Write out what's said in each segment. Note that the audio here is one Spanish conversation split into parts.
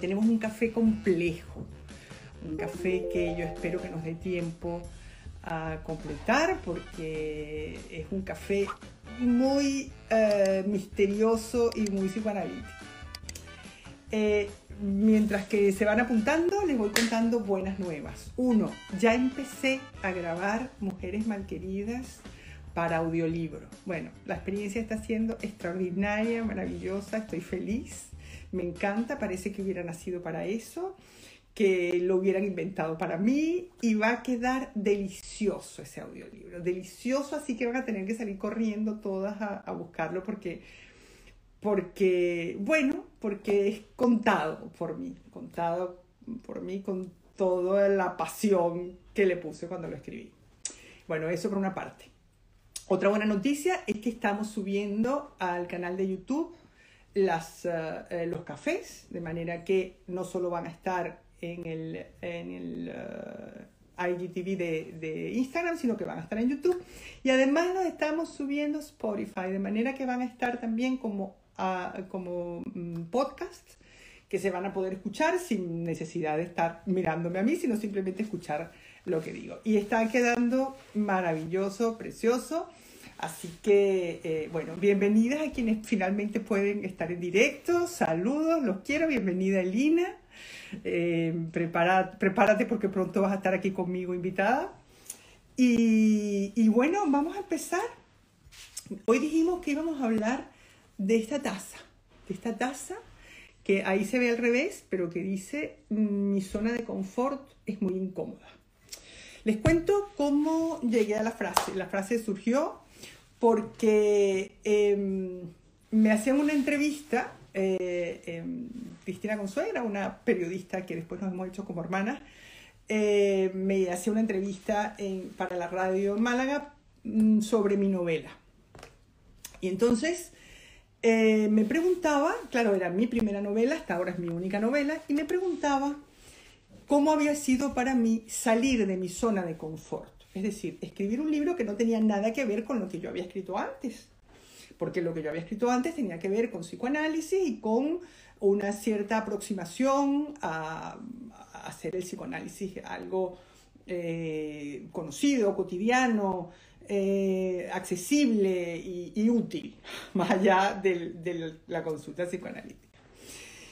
Tenemos un café complejo, un café que yo espero que nos dé tiempo a completar porque es un café muy eh, misterioso y muy psicoanalítico. Eh, mientras que se van apuntando, les voy contando buenas nuevas. Uno, ya empecé a grabar Mujeres Malqueridas para audiolibro. Bueno, la experiencia está siendo extraordinaria, maravillosa, estoy feliz me encanta, parece que hubiera nacido para eso, que lo hubieran inventado para mí y va a quedar delicioso ese audiolibro, delicioso, así que van a tener que salir corriendo todas a, buscarlo porque, porque, bueno, porque es contado por mí, contado por mí con toda la pasión que le puse cuando lo escribí. Bueno, eso por una parte. Otra buena noticia es que estamos subiendo al canal de YouTube las, eh, eh, los cafés, de manera que no solo van a estar en el, en el uh, IGTV de, de, Instagram, sino que van a estar en YouTube. Y además nos estamos subiendo Spotify, de manera que van a estar también como, uh, como um, podcasts que se van a poder escuchar sin necesidad de estar mirándome a mí, sino simplemente escuchar lo que digo. Y está quedando maravilloso, precioso. Así que, eh, bueno, bienvenidas a quienes finalmente pueden estar en directo. Saludos, los quiero. Bienvenida, Elina. Eh, prepárate porque pronto vas a estar aquí conmigo invitada. Y, y bueno, vamos a empezar. Hoy dijimos que íbamos a hablar de esta taza, de esta taza que ahí se ve al revés, pero que dice mi zona de confort es muy incómoda. Les cuento cómo llegué a la frase. La frase surgió porque em, me hacían una entrevista, eh, em, Cristina Consuegra, una periodista que después nos hemos hecho como hermanas, eh, me hacía una entrevista para la radio Málaga mm, sobre mi novela. Y entonces eh, me preguntaba, claro, era mi primera novela, hasta ahora es mi única novela, y me preguntaba cómo había sido para mí salir de mi zona de confort. Es decir, escribir un libro que no tenía nada que ver con lo que yo había escrito antes. Porque lo que yo había escrito antes tenía que ver con psicoanálisis y con una cierta aproximación a, hacer el psicoanálisis algo eh, conocido, cotidiano, eh, accesible y, útil, más allá de la consulta psicoanalítica.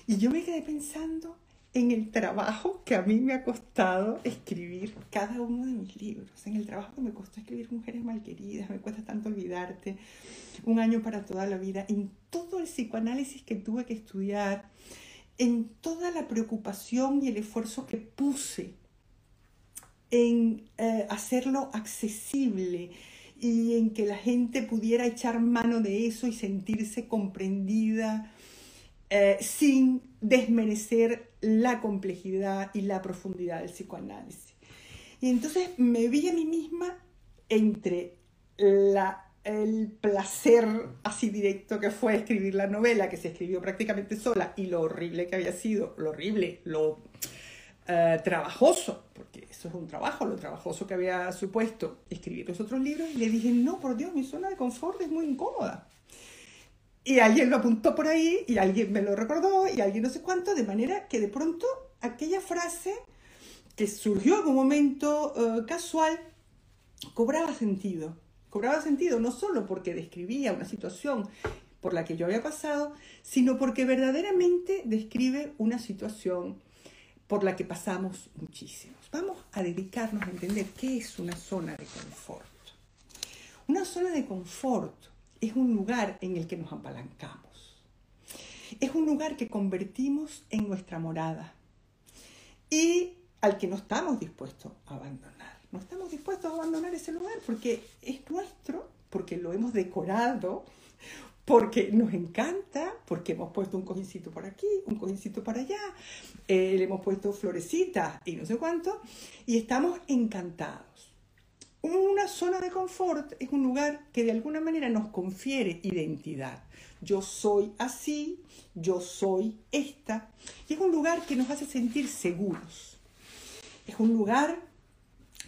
Y yo me quedé pensando en el trabajo que a mí me ha costado escribir cada uno de mis libros, en el trabajo que me costó escribir Mujeres Malqueridas, me cuesta tanto olvidarte, Un año para toda la vida, en todo el psicoanálisis que tuve que estudiar, en toda la preocupación y el esfuerzo que puse en eh, hacerlo accesible y en que la gente pudiera echar mano de eso y sentirse comprendida eh, sin desmerecer la complejidad y la profundidad del psicoanálisis. Y entonces me vi a mí misma entre la, el placer así directo que fue escribir la novela, que se escribió prácticamente sola, y lo horrible que había sido, lo horrible, lo eh, trabajoso, porque eso es un trabajo, lo trabajoso que había supuesto escribir los otros libros, y le dije, no, por Dios, mi zona de confort es muy incómoda. Y alguien lo apuntó por ahí y alguien me lo recordó y alguien no sé cuánto, de manera que de pronto aquella frase que surgió en un momento eh, casual cobraba sentido. Cobraba sentido no solo porque describía una situación por la que yo había pasado, sino porque verdaderamente describe una situación por la que pasamos muchísimos. Vamos a dedicarnos a entender qué es una zona de confort. Una zona de confort es un lugar en el que nos apalancamos. Es un lugar que convertimos en nuestra morada y al que no estamos dispuestos a abandonar. No estamos dispuestos a abandonar ese lugar porque es nuestro, porque lo hemos decorado porque nos encanta, porque hemos puesto un cojincito por aquí, un cojincito para allá, eh, le hemos puesto florecitas y no sé cuánto, y estamos encantados. Una zona de confort es un lugar que de alguna manera nos confiere identidad. Yo soy así, yo soy esta, y es un lugar que nos hace sentir seguros. Es un lugar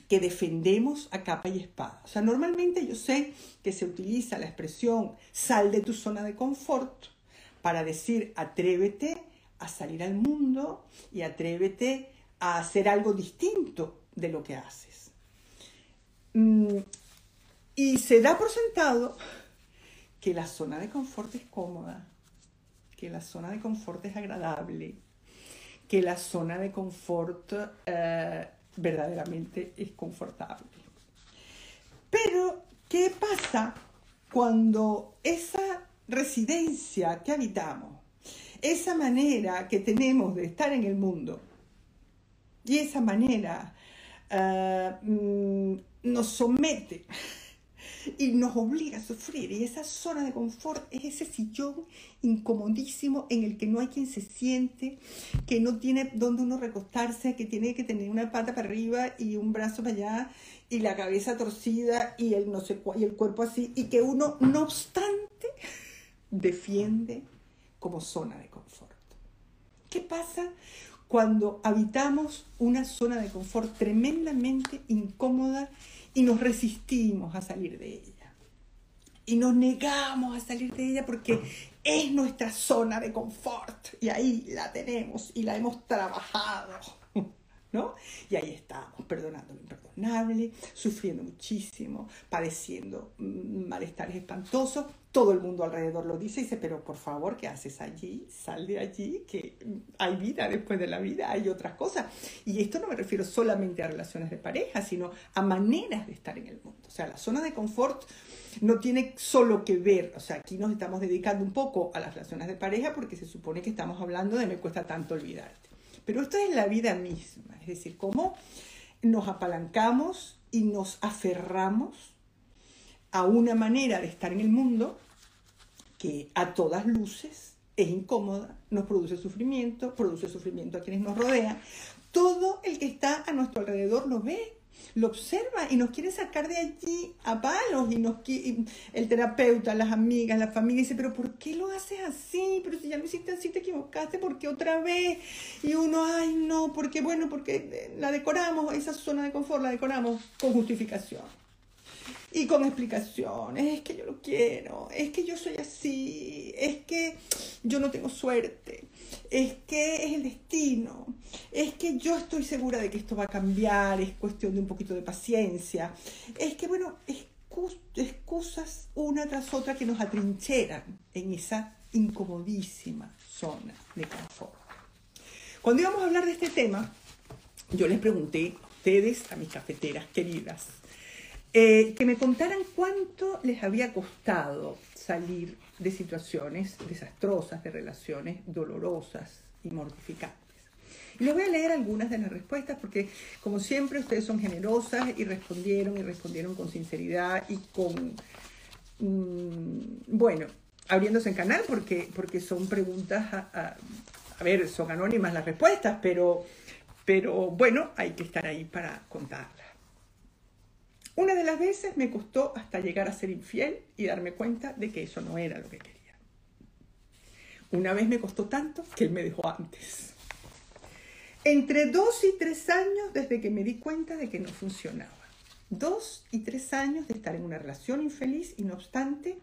que defendemos a capa y espada. O sea, normalmente yo sé que se utiliza la expresión sal de tu zona de confort para decir atrévete a salir al mundo y atrévete a hacer algo distinto de lo que haces. Mm, y se da por sentado que la zona de confort es cómoda, que la zona de confort es agradable, que la zona de confort eh, verdaderamente es confortable. Pero, ¿qué pasa cuando esa residencia que habitamos, esa manera que tenemos de estar en el mundo y esa manera ah, mm, nos somete y nos obliga a sufrir. Y esa zona de confort es ese sillón incomodísimo en el que no hay quien se siente, que no tiene donde uno recostarse, que tiene que tener una pata para arriba y un brazo para allá y la cabeza torcida y el, no sé, y el cuerpo así, y que uno, no obstante, defiende como zona de confort. ¿Qué pasa cuando habitamos una zona de confort tremendamente incómoda y nos resistimos a salir de ella. Y nos negamos a salir de ella porque es nuestra zona de confort y ahí la tenemos y la hemos trabajado. ¿No? Y ahí estamos, perdonando lo imperdonable, sufriendo muchísimo, padeciendo malestares espantosos. Todo el mundo alrededor lo dice y dice, pero por favor, ¿qué haces allí? Sal de allí, que hay vida después de la vida, hay otras cosas. Y esto no me refiero solamente a relaciones de pareja, sino a maneras de estar en el mundo. O sea, la zona de confort no tiene solo que ver, o sea, aquí nos estamos dedicando un poco a las relaciones de pareja porque se supone que estamos hablando de me cuesta tanto olvidarte. Pero esto es la vida misma, es decir, cómo nos apalancamos y nos aferramos a una manera de estar en el mundo que a todas luces es incómoda, nos produce sufrimiento, produce sufrimiento a quienes nos rodean. Todo el que está a nuestro alrededor lo ve lo observa y nos quiere sacar de allí a palos y nos el terapeuta, las amigas, la familia dice, pero ¿por qué lo haces así? Pero si ya lo hiciste así, te equivocaste, ¿por qué otra vez? Y uno, ay no, porque bueno, porque la decoramos, esa zona de confort la decoramos con justificación y con explicaciones. Es que yo lo quiero, es que yo soy así, es que yo no tengo suerte, es que es el destino, es que yo estoy segura de que esto va a cambiar, es cuestión de un poquito de paciencia. Es que, bueno, excusas una tras otra que nos atrincheran en esa incomodísima zona de confort. Cuando íbamos a hablar de este tema, yo les pregunté a ustedes, a mis cafeteras queridas, eh, que me contaran cuánto les había costado salir de situaciones desastrosas, de relaciones dolorosas y mortificantes. Y les voy a leer algunas de las respuestas porque, como siempre, ustedes son generosas y respondieron y respondieron con sinceridad y con, mm, bueno, abriéndose en canal porque, porque son preguntas, a, a, ver, son anónimas las respuestas, pero, pero bueno, hay que estar ahí para contarlas. Una de las veces me costó hasta llegar a ser infiel y darme cuenta de que eso no era lo que quería. Una vez me costó tanto que él me dejó antes. Entre dos y tres años desde que me di cuenta de que no funcionaba. Dos y tres años de estar en una relación infeliz y no obstante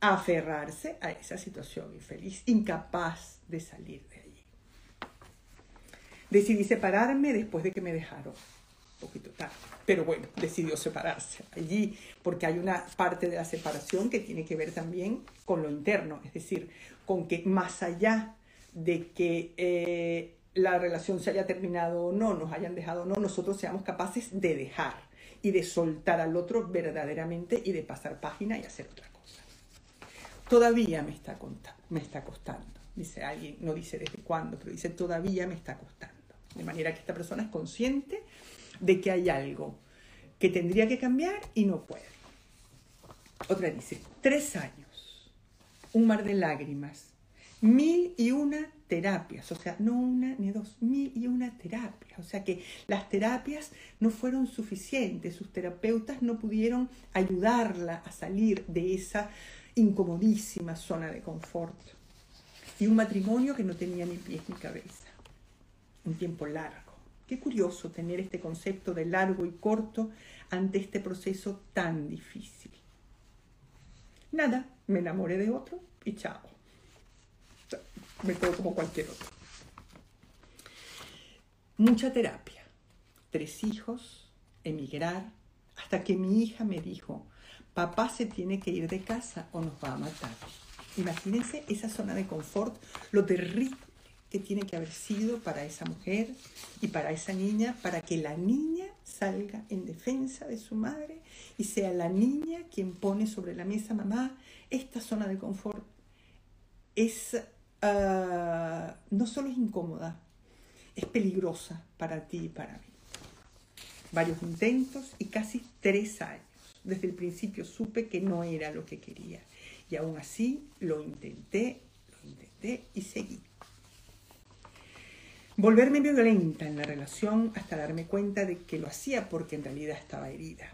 aferrarse a esa situación infeliz, incapaz de salir de allí. Decidí separarme después de que me dejaron poquito tarde. Pero bueno, decidió separarse allí porque hay una parte de la separación que tiene que ver también con lo interno, es decir, con que más allá de que eh, la relación se haya terminado o no, nos hayan dejado o no, nosotros seamos capaces de dejar y de soltar al otro verdaderamente y de pasar página y hacer otra cosa. Todavía me está, me está costando, dice alguien, no dice desde cuándo, pero dice todavía me está costando. De manera que esta persona es consciente de que hay algo que tendría que cambiar y no puede. Otra dice, tres años. un mar de lágrimas, mil y una terapias, o sea, no una ni dos, mil y una terapias. O sea que las terapias no fueron suficientes, sus terapeutas no pudieron ayudarla a salir de esa incomodísima zona de confort. Y un matrimonio que no tenía ni pies ni cabeza. Un tiempo largo. Qué curioso tener este concepto de largo y corto ante este proceso tan difícil. Nada, me enamoré de otro y chao me quedo como cualquier otro. Mucha terapia, tres hijos, emigrar, hasta que mi hija me dijo, papá se tiene que ir de casa o nos va a matar. Imagínense esa zona de confort, lo terrible que tiene que haber sido para esa mujer y para esa niña, para que la niña salga en defensa de su madre y sea la niña quien pone sobre la mesa, mamá, esta zona de confort es Ah, no solo es incómoda, es peligrosa para ti y para mí. Varios intentos y casi tres años. Desde el principio supe que no era lo que quería. Y aún así lo intenté, lo intenté y seguí. Volverme violenta en la relación hasta darme cuenta de que lo hacía porque en realidad estaba herida.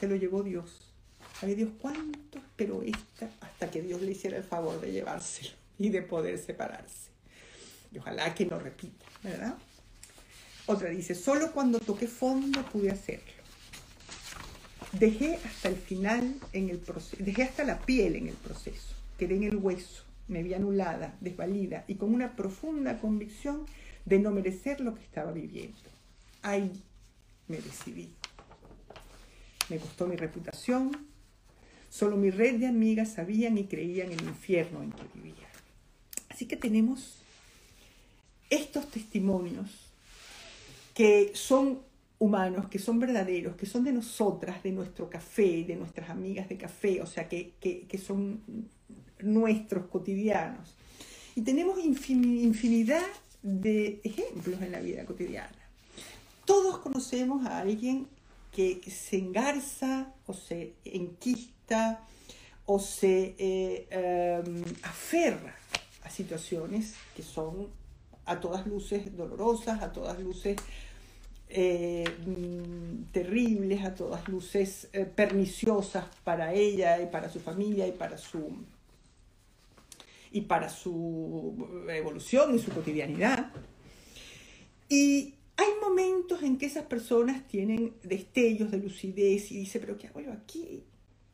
Se lo llevó Dios. ¿Sabe Dios cuánto esperó esta hasta que Dios le hiciera el favor de llevárselo? y de poder separarse. Y ojalá que no repita, ¿verdad? Otra dice, solo cuando toqué fondo pude hacerlo. Dejé hasta el final en el proceso, dejé hasta la piel en el proceso, quedé en el hueso, me vi anulada, desvalida y con una profunda convicción de no merecer lo que estaba viviendo. Ahí me decidí. Me costó mi reputación, solo mi red de amigas sabían y creían el infierno en que vivía. Así que tenemos estos testimonios que son humanos, que son verdaderos, que son de nosotras, de nuestro café, de nuestras amigas de café, o sea, que, son nuestros cotidianos. Y tenemos infinidad de ejemplos en la vida cotidiana. Todos conocemos a alguien que se engarza o se enquista o se eh, em, aferra a situaciones que son a todas luces dolorosas, a todas luces eh, mm, terribles, a todas luces eh, perniciosas para ella y para su familia y para su y para su evolución y su cotidianidad. Y hay momentos en que esas personas tienen destellos de lucidez y dice, pero ¿qué hago yo aquí?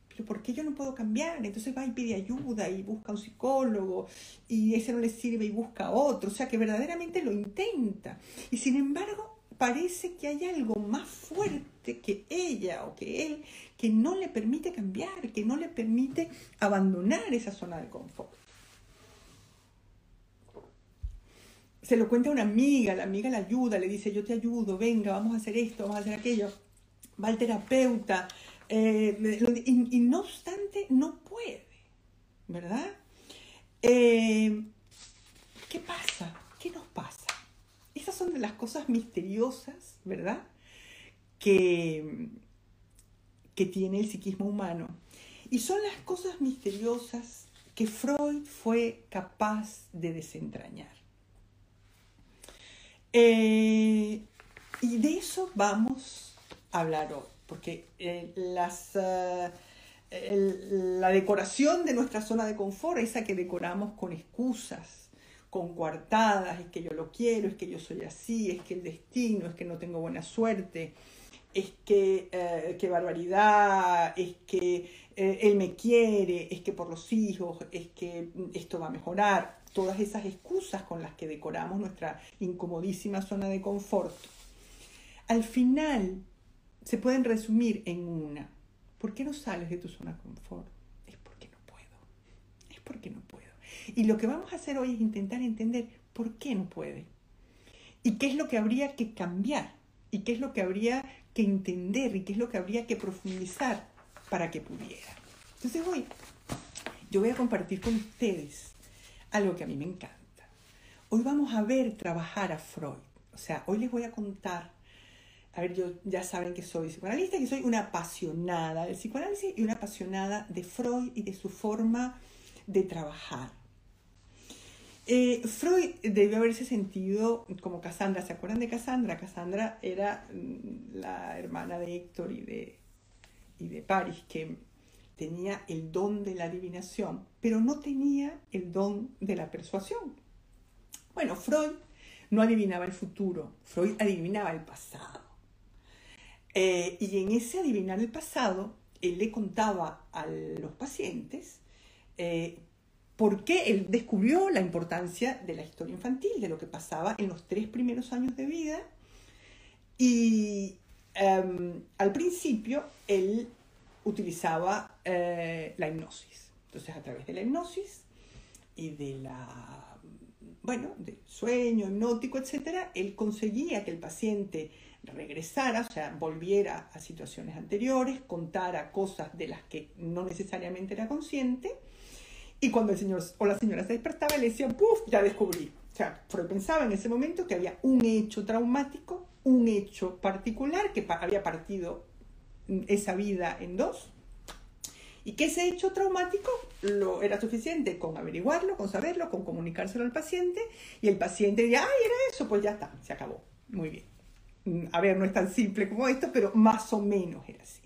pero ¿por qué yo no puedo cambiar? Entonces va y pide ayuda y busca un psicólogo y ese no le sirve y busca otro, o sea que verdaderamente lo intenta. Y sin embargo, parece que hay algo más fuerte que ella o que él que no le permite cambiar, que no le permite abandonar esa zona de confort. Se lo cuenta a una amiga, la amiga la ayuda, le dice, yo te ayudo, venga, vamos a hacer esto, vamos a hacer aquello. Va al terapeuta, eh, y, no obstante, no puede, ¿verdad? Eh, ¿Qué pasa? ¿Qué nos pasa? Esas son de las cosas misteriosas, ¿verdad? Que, que tiene el psiquismo humano. Y son las cosas misteriosas que Freud fue capaz de desentrañar. Eh, y de eso vamos a hablar hoy porque eh, las, eh, la decoración de nuestra zona de confort, esa que decoramos con excusas, con coartadas, es que yo lo quiero, es que yo soy así, es que el destino, es que no tengo buena suerte, es que eh, qué barbaridad, es que él me quiere, es que por los hijos, es que esto va a mejorar, todas esas excusas con las que decoramos nuestra incomodísima zona de confort. Al final, se pueden resumir en una. ¿Por qué no sales de tu zona de confort? Es porque no puedo. Es porque no puedo. Y lo que vamos a hacer hoy es intentar entender por qué no puede. Y qué es lo que habría que cambiar. Y qué es lo que habría que entender. Y qué es lo que habría que profundizar para que pudiera. Entonces hoy yo voy a compartir con ustedes algo que a mí me encanta. Hoy vamos a ver trabajar a Freud. O sea, hoy les voy a contar a ver, yo ya saben que soy psicoanalista, que soy una apasionada del psicoanálisis y una apasionada de Freud y de su forma de trabajar. Eh, Freud debió haberse sentido como Cassandra. ¿Se acuerdan de Cassandra? Cassandra era mm, la hermana de Héctor y de, y de Paris, que tenía el don de la adivinación, pero no tenía el don de la persuasión. Bueno, Freud no adivinaba el futuro, Freud adivinaba el pasado. Eh, y en ese adivinar el pasado, él le contaba a los pacientes eh, por qué él descubrió la importancia de la historia infantil, de lo que pasaba en los tres primeros años de vida. Y em, al principio él utilizaba eh, la hipnosis. Entonces, a través de la hipnosis y de la, bueno, del sueño hipnótico, etcétera, él conseguía que el paciente regresara, o sea, volviera a situaciones anteriores, contara cosas de las que no necesariamente era consciente, y cuando el señor o la señora se despertaba, le decía, ¡puf! Ya descubrí. O sea, Freud pensaba en ese momento que había un hecho traumático, un hecho particular que había partido esa vida en dos, y que ese hecho traumático lo, era suficiente con averiguarlo, con saberlo, con comunicárselo al paciente, y el paciente diría, ay, era eso, pues ya está, se acabó. Muy bien. Mm, a ver, no es tan simple como esto, pero más o menos era así.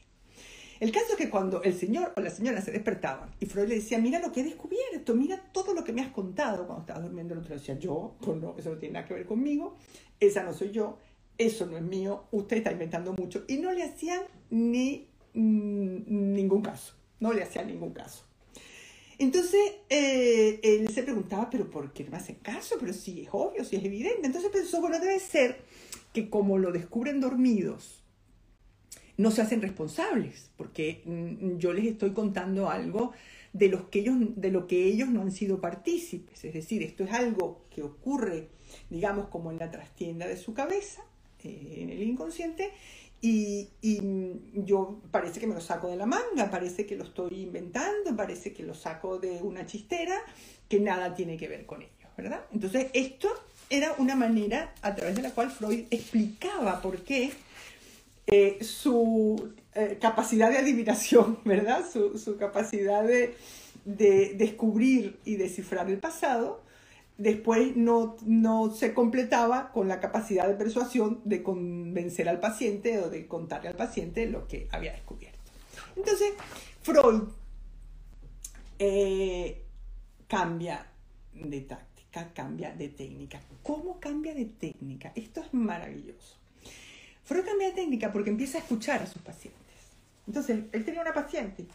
El caso es que cuando el señor o la señora se despertaban y Freud le decía, mira lo que he descubierto, mira todo lo que me has contado cuando estabas durmiendo, el otro decía, yo, pues no, eso no tiene nada que ver conmigo, esa no soy yo, eso no es mío, usted está inventando mucho. Y no le hacían ni mm, ningún caso, no le hacían ningún caso. Entonces eh, él se preguntaba, pero ¿por qué no me hacen caso? Pero si es obvio, si es evidente. Entonces pensó, bueno, debe ser que como lo descubren dormidos, no se hacen responsables, porque mm, yo les estoy contando algo de, los que ellos, de lo que ellos no han sido partícipes. Es decir, esto es algo que ocurre, digamos, como en la trastienda de su cabeza, eh, en el inconsciente, y, y, yo parece que me lo saco de la manga, parece que lo estoy inventando, parece que lo saco de una chistera, que nada tiene que ver con ellos, ¿verdad? Entonces, esto era una manera a través de la cual Freud explicaba por qué eh, su eh, capacidad de adivinación, ¿verdad? Su, capacidad de, descubrir y descifrar el pasado, después no, no se completaba con la capacidad de persuasión de convencer al paciente o de contarle al paciente lo que había descubierto. Entonces, Freud eh, cambia de táctica, cambia de técnica. ¿Cómo cambia de técnica? Esto es maravilloso. Freud cambia de técnica porque empieza a escuchar a sus pacientes. Entonces, él tenía una paciente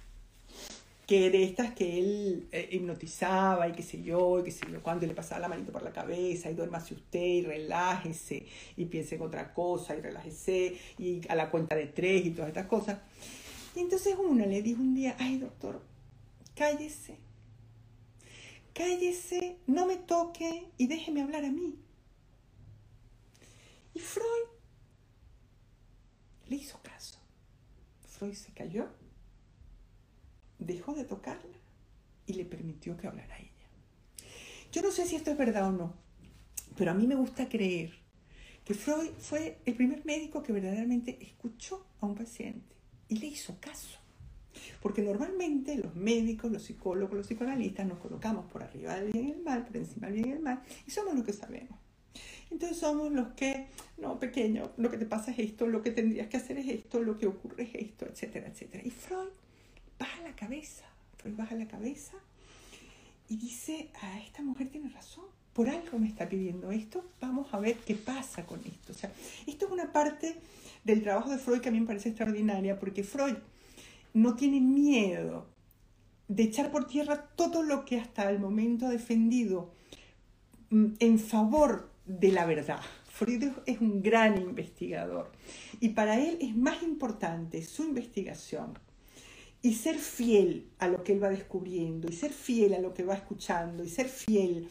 que de estas que él eh, hipnotizaba y qué sé yo, y qué sé yo, cuando le pasaba la manito por la cabeza y duérmase usted y relájese y piense en otra cosa y relájese y a la cuenta de tres y todas estas cosas. Y entonces una le dijo un día, ay doctor, cállese, cállese, no me toque y déjeme hablar a mí. Y Freud le hizo caso. Freud se cayó, dejó de tocarla y le permitió que hablara a ella. Yo no sé si esto es verdad o no, pero a mí me gusta creer que Freud fue el primer médico que verdaderamente escuchó a un paciente y le hizo caso. Porque normalmente los médicos, los psicólogos, los psicoanalistas nos colocamos por arriba del bien y el mal, por encima del bien y el mal, y somos lo que sabemos. Entonces somos los que, no, pequeño, lo que te pasa es esto, lo que tendrías que hacer es esto, lo que ocurre es esto, etcétera, etcétera. Y Freud baja la cabeza, Freud baja la cabeza y dice, ah, esta mujer tiene razón, por algo me está pidiendo esto, vamos a ver qué pasa con esto. O sea, esto es una parte del trabajo de Freud que a mí me parece extraordinaria, porque Freud no tiene miedo de echar por tierra todo lo que hasta el momento ha defendido mm, en favor de la verdad. Freud es un gran investigador y para él es más importante su investigación y ser fiel a lo que él va descubriendo y ser fiel a lo que va escuchando y ser fiel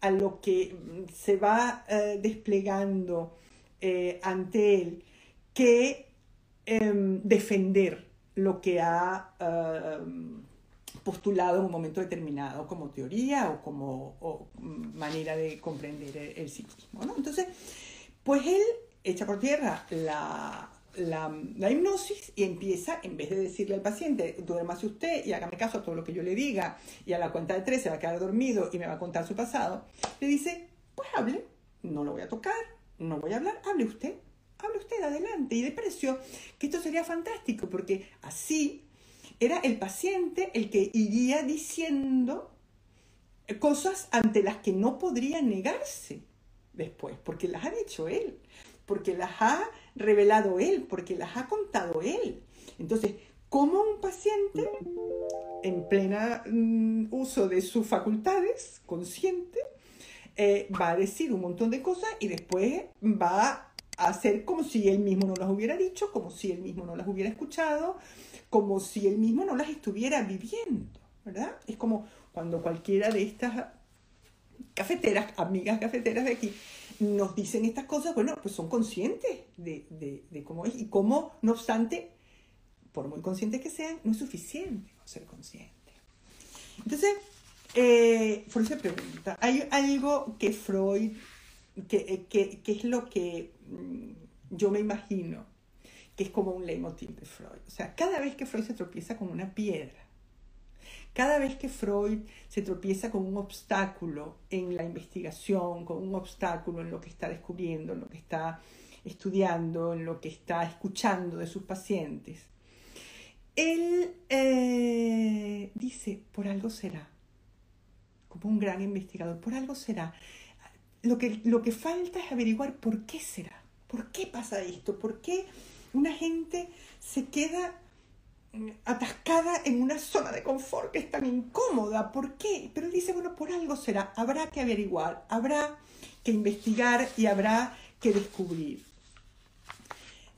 a lo que mm, se va eh, desplegando eh, ante él que em, defender lo que ha em, postulado en un momento determinado como teoría o como manera de comprender el, psiquismo. ¿no? Entonces, pues él echa por tierra la, la, la, hipnosis y empieza, en vez de decirle al paciente, duérmase usted y hágame caso a todo lo que yo le diga, y a la cuenta de tres se va a quedar dormido y me va a contar su pasado, le dice, pues hable, no lo voy a tocar, no voy a hablar, hable usted, hable usted, adelante. Y le pareció que esto sería fantástico, porque así era el paciente el que iría diciendo cosas ante las que no podría negarse después, porque las ha dicho él, porque las ha revelado él, porque las ha contado él. Entonces, ¿cómo un paciente en plena mm, uso de sus facultades, consciente, eh, va a decir un montón de cosas y después va a hacer como si él mismo no las hubiera dicho, como si él mismo no las hubiera escuchado, como si él mismo no las estuviera viviendo, ¿verdad? Es como cuando cualquiera de estas cafeteras, amigas cafeteras de aquí, nos dicen estas cosas, bueno, pues son conscientes de, de, cómo es y cómo, no obstante, por muy conscientes que sean, no es suficiente ser consciente. Entonces, eh, Freud se pregunta, hay algo que Freud, que, que, que es lo que mm, yo me imagino, que es como un leitmotiv de Freud. O sea, cada vez que Freud se tropieza con una piedra, cada vez que Freud se tropieza con un obstáculo en la investigación, con un obstáculo en lo que está descubriendo, en lo que está estudiando, en lo que está escuchando de sus pacientes, él eh, dice, por algo será, como un gran investigador, por algo será. Lo que, lo que falta es averiguar por qué será, por qué pasa esto, por qué una gente se queda atascada en una zona de confort que es tan incómoda. ¿Por qué? Pero dice, bueno, por algo será. Habrá que averiguar, habrá que investigar y habrá que descubrir.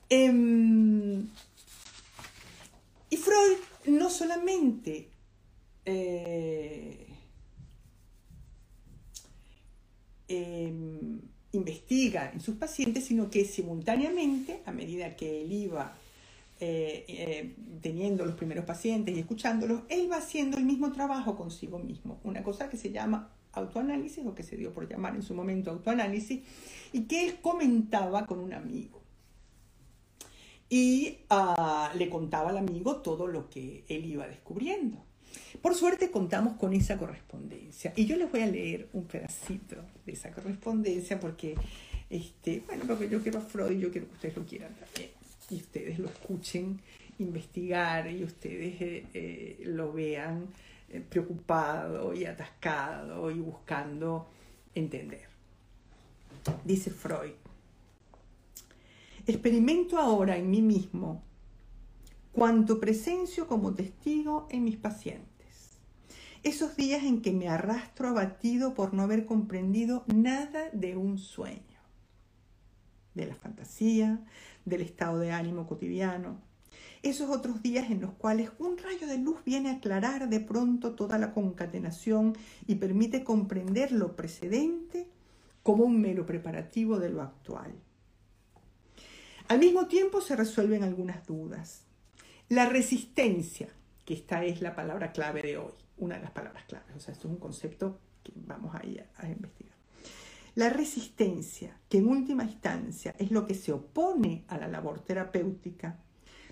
Em, y Freud no solamente eh, em, investiga en sus pacientes, sino que simultáneamente, a medida que él iba eh, eh, teniendo los primeros pacientes y escuchándolos, él va haciendo el mismo trabajo consigo mismo. Una cosa que se llama autoanálisis o que se dio por llamar en su momento autoanálisis y que él comentaba con un amigo. Y uh, le contaba al amigo todo lo que él iba descubriendo. Por suerte contamos con esa correspondencia. Y yo les voy a leer un pedacito de esa correspondencia porque, este, bueno, porque yo quiero a Freud y yo quiero que ustedes lo quieran también y ustedes lo escuchen investigar y ustedes eh, eh, lo vean eh, preocupado y atascado y buscando entender. Dice Freud, experimento ahora en mí mismo cuanto presencio como testigo en mis pacientes. Esos días en que me arrastro abatido por no haber comprendido nada de un sueño, de la fantasía, del estado de ánimo cotidiano. Esos otros días en los cuales un rayo de luz viene a aclarar de pronto toda la concatenación y permite comprender lo precedente como un mero preparativo de lo actual. Al mismo tiempo se resuelven algunas dudas. La resistencia, que esta es la palabra clave de hoy, una de las palabras claves, o sea, esto es un concepto que vamos a a investigar. La resistencia, que en última instancia es lo que se opone a la labor terapéutica,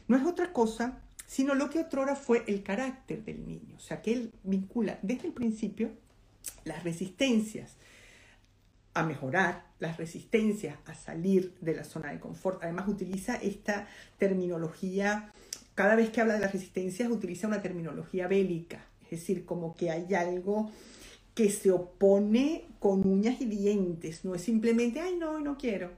no es otra cosa sino lo que otrora fue el carácter del niño. O sea, que él vincula desde el principio las resistencias a mejorar, las resistencias a salir de la zona de confort. Además, utiliza esta terminología, cada vez que habla de las resistencias, utiliza una terminología bélica, es decir, como que hay algo que se opone con uñas y dientes, no es simplemente, ay, no, no quiero,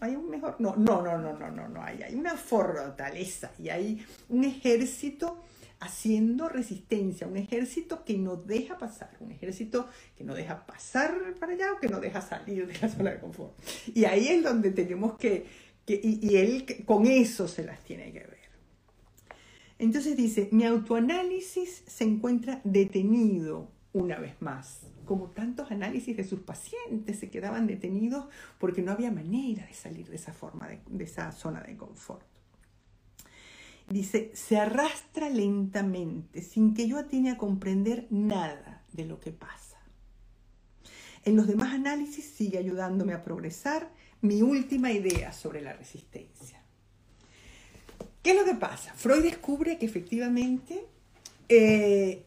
hay un mejor, no, no, no, no, no, no, no, hay, hay una fortaleza y hay un ejército haciendo resistencia, un ejército que no deja pasar, un ejército que no deja pasar para allá o que no deja salir de la zona de confort. Y ahí es donde tenemos que, que y, y él con eso se las tiene que ver. Entonces dice, mi autoanálisis se encuentra detenido una vez más. Como tantos análisis de sus pacientes se quedaban detenidos porque no había manera de salir de esa forma, de, esa zona de confort. Dice, se arrastra lentamente sin que yo atine a comprender nada de lo que pasa. En los demás análisis sigue ayudándome a progresar mi última idea sobre la resistencia. ¿Qué es lo que pasa? Freud descubre que efectivamente, eh,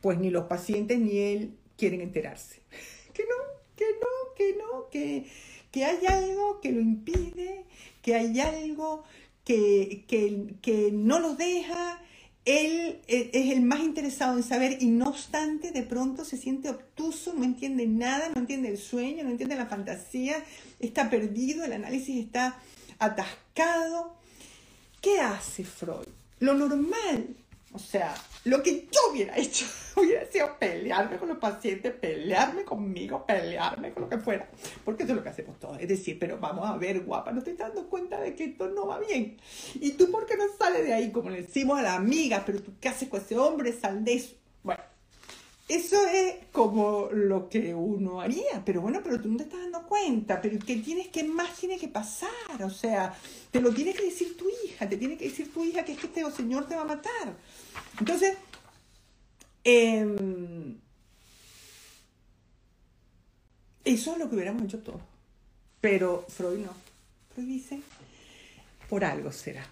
pues ni los pacientes ni él quieren enterarse. Que no, que no, que no, que, que hay algo que lo impide, que hay algo que, que, que no lo deja, él es el más interesado en saber y no obstante de pronto se siente obtuso, no entiende nada, no entiende el sueño, no entiende la fantasía, está perdido, el análisis está atascado. ¿Qué hace Freud? Lo normal o sea, lo que yo hubiera hecho hubiera sido pelearme con los pacientes, pelearme conmigo, pelearme con lo que fuera. Porque eso es lo que hacemos todos. Es decir, pero vamos a ver, guapa, no te estás dando cuenta de que esto no va bien. Y tú, ¿por qué no sales de ahí? Como le decimos a la amiga, pero tú, ¿qué haces con ese hombre? Sal de eso. Bueno, eso es como lo que uno haría, pero bueno, pero tú no te estás dando cuenta, pero ¿qué tienes que más tiene que pasar? O sea, te lo tiene que decir tu hija, te tiene que decir tu hija que es que este señor te va a matar. Entonces, em, eso es lo que hubiéramos hecho todos. Pero Freud no. Freud dice, por algo será.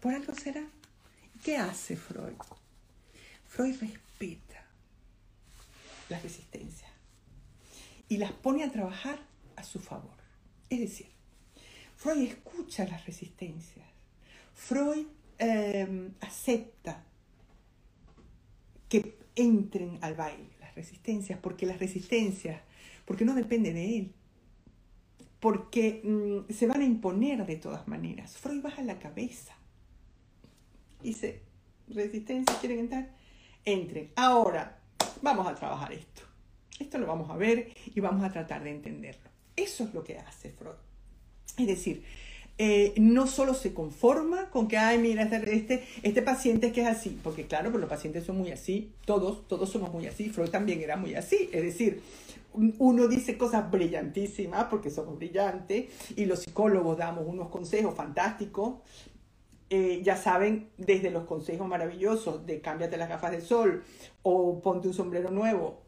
Por algo será. ¿Qué hace Freud? Freud respeta las resistencias y las pone a trabajar a su favor. Es decir, Freud escucha las resistencias, Freud em, acepta que entren al baile las resistencias, porque las resistencias, porque no depende de él, porque mm, se van a imponer de todas maneras. Freud baja la cabeza. Dice, resistencia, ¿quieren entrar? Entren. Ahora, vamos a trabajar esto. Esto lo vamos a ver y vamos a tratar de entenderlo. Eso es lo que hace Freud. Es decir, eh, no solo se conforma con que, ay, mira, este, este, este paciente es que es así, porque claro, pues los pacientes son muy así, todos, todos somos muy así, Freud también era muy así, es decir, uno dice cosas brillantísimas porque somos brillantes y los psicólogos damos unos consejos fantásticos, eh, ya saben, desde los consejos maravillosos de cámbiate las gafas de sol o ponte un sombrero nuevo,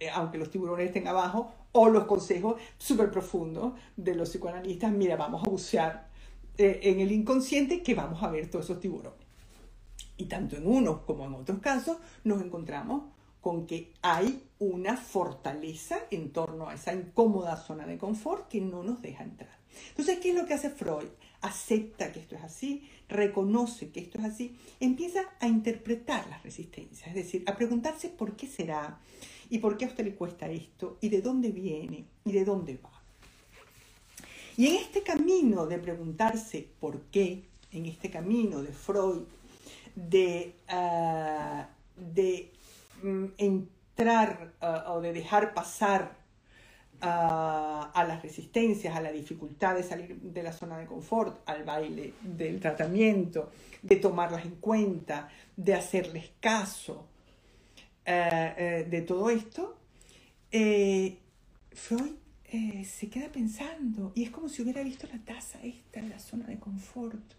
eh, aunque los tiburones estén abajo, o los consejos súper profundos de los psicoanalistas, mira, vamos a bucear eh, en el inconsciente que vamos a ver todos esos tiburones. Y tanto en unos como en otros casos nos encontramos con que hay una fortaleza en torno a esa incómoda zona de confort que no nos deja entrar. Entonces, ¿qué es lo que hace Freud? acepta que esto es así, reconoce que esto es así, empieza a interpretar las resistencias, es decir, a preguntarse por qué será y por qué a usted le cuesta esto y de dónde viene y de dónde va. Y en este camino de preguntarse por qué, en este camino de Freud, de, ah, mm, entrar ah, o de dejar pasar a, las resistencias, a la dificultad de salir de la zona de confort, al baile del tratamiento, de tomarlas en cuenta, de hacerles caso, eh, eh, de todo esto, eh, Freud se queda pensando y es como si hubiera visto la taza esta en la zona de confort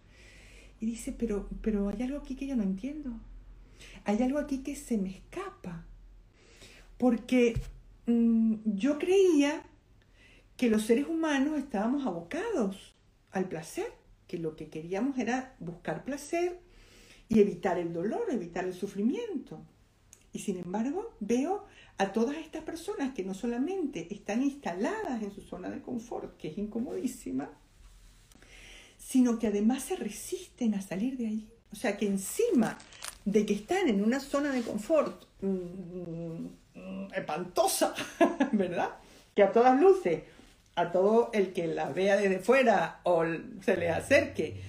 y dice, pero, pero hay algo aquí que yo no entiendo, hay algo aquí que se me escapa, porque yo creía que los seres humanos estábamos abocados al placer, que lo que queríamos era buscar placer y evitar el dolor, evitar el sufrimiento. Y sin embargo, veo a todas estas personas que no solamente están instaladas en su zona de confort, que es incomodísima, sino que además se resisten a salir de ahí. O sea que encima de que están en una zona de confort mm, Mm, espantosa, ¿verdad? Que a todas luces, a todo el que la vea desde fuera o se le acerque,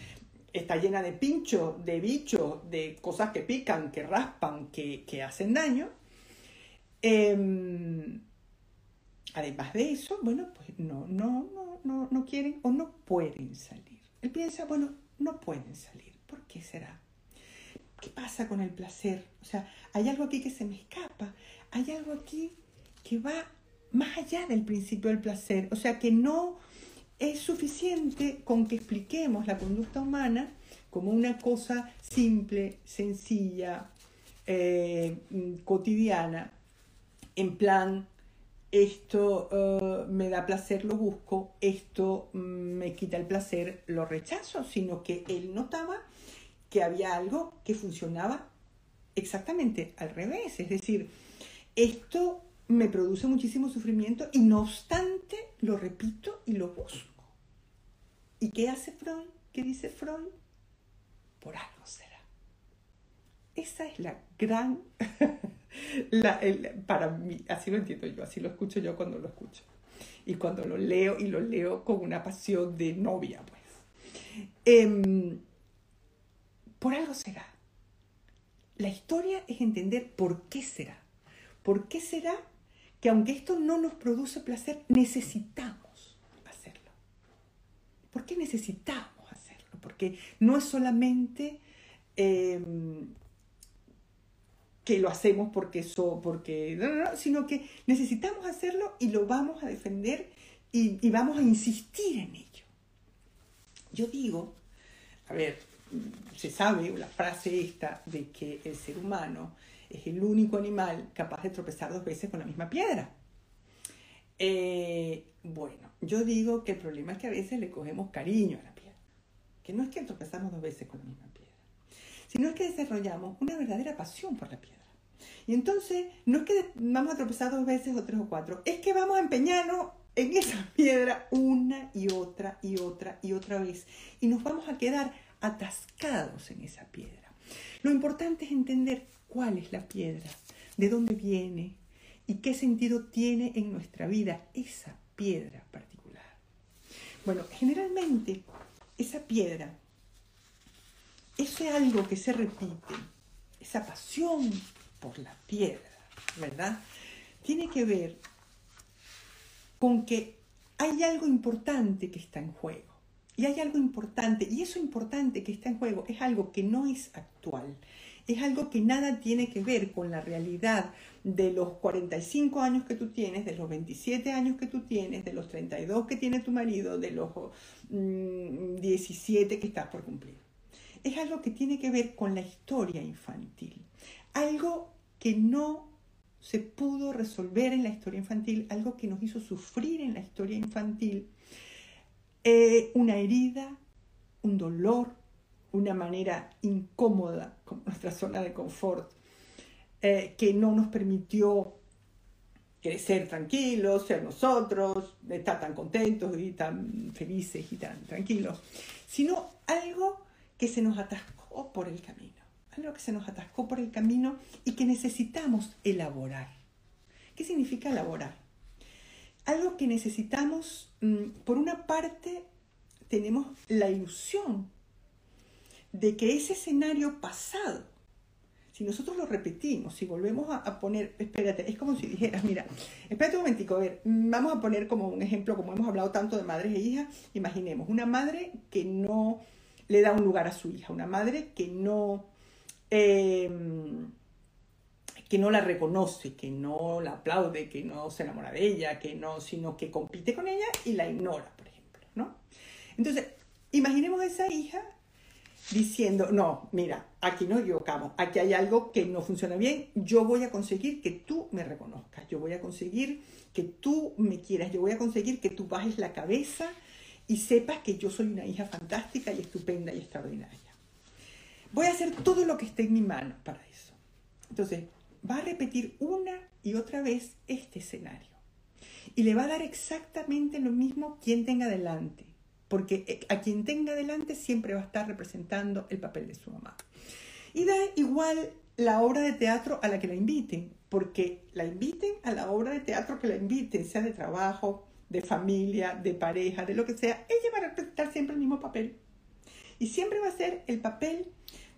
está llena de pinchos, de bichos, de cosas que pican, que raspan, que, hacen daño. Em, además de eso, bueno, pues no, no, no, no, no quieren o no pueden salir. Él piensa, bueno, no pueden salir. ¿Por qué será? ¿Qué pasa con el placer? O sea, hay algo aquí que se me escapa hay algo aquí que va más allá del principio del placer. O sea, que no es suficiente con que expliquemos la conducta humana como una cosa simple, sencilla, eh, cotidiana, en plan esto eh, me da placer, lo busco, esto mm, me quita el placer, lo rechazo, sino que él notaba que había algo que funcionaba exactamente al revés, es decir, esto me produce muchísimo sufrimiento y no obstante lo repito y lo busco. ¿Y qué hace Freud? ¿Qué dice Freud? Por algo será. Esa es la gran para mí, así lo entiendo yo, así lo escucho yo cuando lo escucho. Y cuando lo leo, y lo leo con una pasión de novia, pues. Em, por algo será. La historia es entender por qué será. ¿Por qué será que aunque esto no nos produce placer, necesitamos hacerlo? ¿Por qué necesitamos hacerlo? Porque no es solamente em, que lo hacemos porque eso, porque, sino que necesitamos hacerlo y lo vamos a defender y, y vamos a insistir en ello. Yo digo, a ver, se sabe la frase esta de que el ser humano es el único animal capaz de tropezar dos veces con la misma piedra. Eh, bueno, yo digo que el problema es que a veces le cogemos cariño a la piedra, que no es que tropezamos dos veces con la misma piedra, sino es que desarrollamos una verdadera pasión por la piedra. Y entonces, no es que vamos a tropezar dos veces o tres o cuatro, es que vamos a empeñarnos en esa piedra una y otra y otra y otra vez. Y nos vamos a quedar atascados en esa piedra. Lo importante es entender cuál es la piedra, de dónde viene y qué sentido tiene en nuestra vida esa piedra particular. Bueno, generalmente esa piedra, ese algo que se repite, esa pasión por la piedra, ¿verdad? Tiene que ver con que hay algo importante que está en juego. Y hay algo importante, y eso importante que está en juego es algo que no es actual, es algo que nada tiene que ver con la realidad de los 45 años que tú tienes, de los 27 años que tú tienes, de los 32 que tiene tu marido, de los 17 mm, que estás por cumplir. Es algo que tiene que ver con la historia infantil, algo que no se pudo resolver en la historia infantil, algo que nos hizo sufrir en la historia infantil eh, una herida, un dolor, una manera incómoda, como nuestra zona de confort, eh, que no nos permitió crecer tranquilos, ser nosotros, estar tan contentos y tan felices y tan tranquilos, sino algo que se nos atascó por el camino, algo que se nos atascó por el camino y que necesitamos elaborar. ¿Qué significa elaborar? Algo que necesitamos, mm, por una parte, tenemos la ilusión de que ese escenario pasado, si nosotros lo repetimos, si volvemos a, poner, espérate, es como si dijeras, mira, espérate un momentico, a ver, vamos a poner como un ejemplo, como hemos hablado tanto de madres e hijas, imaginemos, una madre que no le da un lugar a su hija, una madre que no... Em, que no la reconoce, que no la aplaude, que no se enamora de ella, que no, sino que compite con ella y la ignora, por ejemplo, ¿no? Entonces, imaginemos a esa hija diciendo, no, mira, aquí no equivocamos, aquí hay algo que no funciona bien, yo voy a conseguir que tú me reconozcas, yo voy a conseguir que tú me quieras, yo voy a conseguir que tú bajes la cabeza y sepas que yo soy una hija fantástica y estupenda y extraordinaria. Voy a hacer todo lo que esté en mi mano para eso. Entonces, va a repetir una y otra vez este escenario. Y le va a dar exactamente lo mismo quien tenga delante, porque eh, a quien tenga delante siempre va a estar representando el papel de su mamá. Y da igual la obra de teatro a la que la inviten, porque la inviten a la obra de teatro que la inviten, sea de trabajo, de familia, de pareja, de lo que sea, ella va a representar siempre el mismo papel. Y siempre va a ser el papel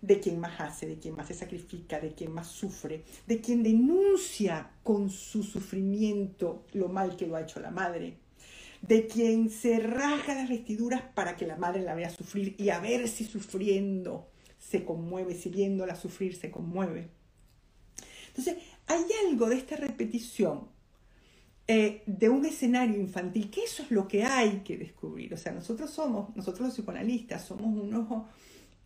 de quien más hace, de quien más se sacrifica, de quien más sufre, de quien denuncia con su sufrimiento lo mal que lo ha hecho la madre, de quien se rasga las vestiduras para que la madre la vea sufrir y a ver si sufriendo se conmueve, si viéndola sufrir se conmueve. Entonces, hay algo de esta repetición eh, de un escenario infantil, que eso es lo que hay que descubrir. O sea, nosotros somos, nosotros los psicoanalistas, somos unos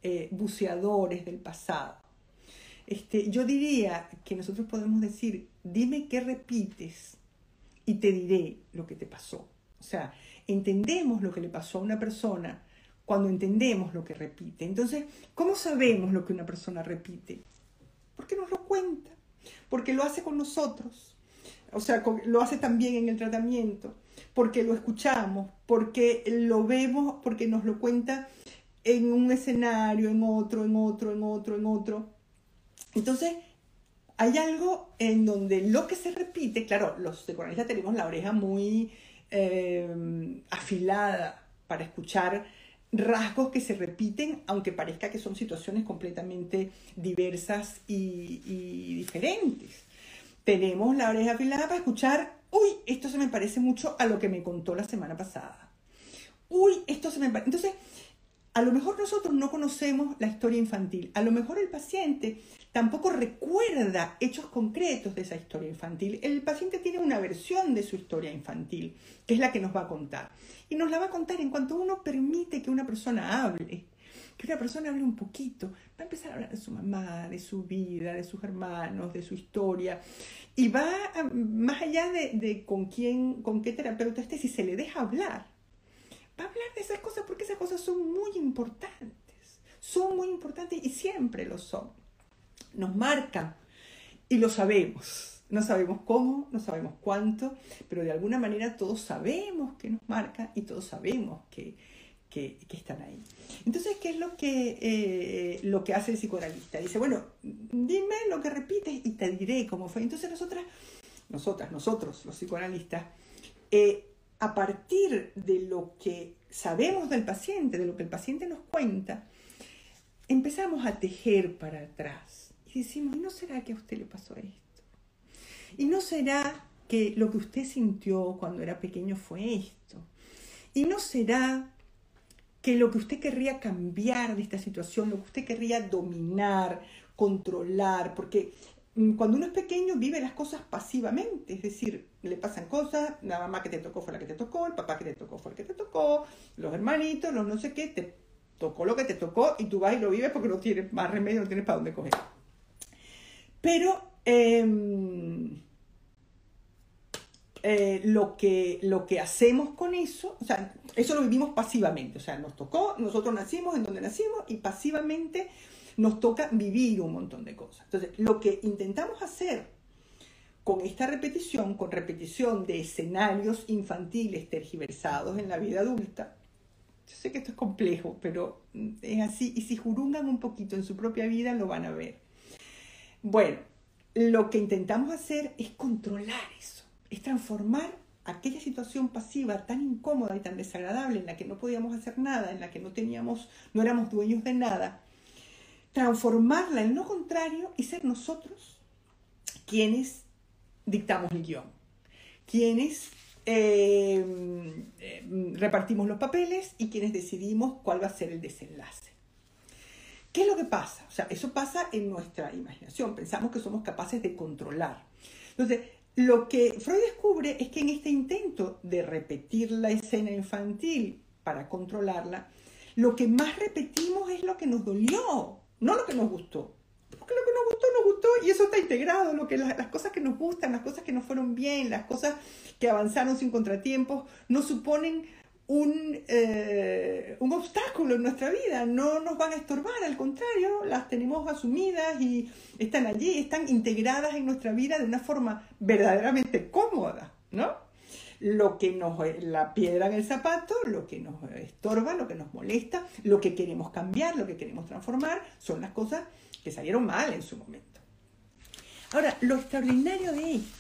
eh, buceadores del pasado. Este, yo diría que nosotros podemos decir, dime qué repites y te diré lo que te pasó. O sea, entendemos lo que le pasó a una persona cuando entendemos lo que repite. Entonces, ¿cómo sabemos lo que una persona repite? Porque nos lo cuenta, porque lo hace con nosotros, o sea, lo hace también en el tratamiento, porque lo escuchamos, porque lo vemos, porque nos lo cuenta en un escenario, en otro, en otro, en otro, en otro. Entonces, hay algo en donde lo que se repite, claro, los psicoanalistas tenemos la oreja muy eh, afilada para escuchar rasgos que se repiten, aunque parezca que son situaciones completamente diversas y, y diferentes. Tenemos la oreja afilada para escuchar, uy, esto se me parece mucho a lo que me contó la semana pasada. Uy, esto se me parece... Entonces, a lo mejor nosotros no conocemos la historia infantil, a lo mejor el paciente tampoco recuerda hechos concretos de esa historia infantil. El paciente tiene una versión de su historia infantil, que es la que nos va a contar. Y nos la va a contar en cuanto uno permite que una persona hable, que una persona hable un poquito, va a empezar a hablar de su mamá, de su vida, de sus hermanos, de su historia, y va más allá de, de, con quién, con qué terapeuta esté, si se le deja hablar va a hablar de esas cosas porque esas cosas son muy importantes. Son muy importantes y siempre lo son. Nos marcan y lo sabemos. No sabemos cómo, no sabemos cuánto, pero de alguna manera todos sabemos que nos marcan y todos sabemos que, que, están ahí. Entonces, ¿qué es lo que, eh, lo que hace el psicoanalista? Dice, bueno, dime lo que repites y te diré cómo fue. Entonces nosotras, nosotras, nosotros, los psicoanalistas, eh, a partir de lo que sabemos del paciente, de lo que el paciente nos cuenta, empezamos a tejer para atrás. Y decimos, ¿y no será que a usted le pasó esto? ¿Y no será que lo que usted sintió cuando era pequeño fue esto? ¿Y no será que lo que usted querría cambiar de esta situación, lo que usted querría dominar, controlar, porque cuando uno es pequeño vive las cosas pasivamente, es decir, le pasan cosas, la mamá que te tocó fue la que te tocó, el papá que te tocó fue el que te tocó, los hermanitos, los no sé qué, te tocó lo que te tocó y tú vas y lo vives porque no tienes más remedio, no tienes para dónde coger. Pero em, eh, lo, que, lo que hacemos con eso, o sea, eso lo vivimos pasivamente, o sea, nos tocó, nosotros nacimos en donde nacimos y pasivamente nos toca vivir un montón de cosas. Entonces, lo que intentamos hacer con esta repetición, con repetición de escenarios infantiles tergiversados en la vida adulta, yo sé que esto es complejo, pero es así, y si jurungan un poquito en su propia vida, lo van a ver. Bueno, lo que intentamos hacer es controlar eso, es transformar aquella situación pasiva tan incómoda y tan desagradable en la que no podíamos hacer nada, en la que no teníamos, no éramos dueños de nada, transformarla en lo contrario y ser nosotros quienes dictamos el guion, quienes eh, eh, repartimos los papeles y quienes decidimos cuál va a ser el desenlace. ¿Qué es lo que pasa? O sea, eso pasa en nuestra imaginación, pensamos que somos capaces de controlar. Entonces, lo que Freud descubre es que en este intento de repetir la escena infantil para controlarla, lo que más repetimos es lo que nos dolió, no lo que nos gustó. Porque lo que nos gustó, nos gustó y eso está integrado, lo que las, cosas que nos gustan, las cosas que nos fueron bien, las cosas que avanzaron sin contratiempos, no suponen un, eh, un obstáculo en nuestra vida, no nos van a estorbar, al contrario, las tenemos asumidas y están allí, están integradas en nuestra vida de una forma verdaderamente cómoda, ¿no? Lo que nos, la piedra en el zapato, lo que nos estorba, lo que nos molesta, lo que queremos cambiar, lo que queremos transformar, son las cosas que salieron mal en su momento. Ahora, lo extraordinario de esto,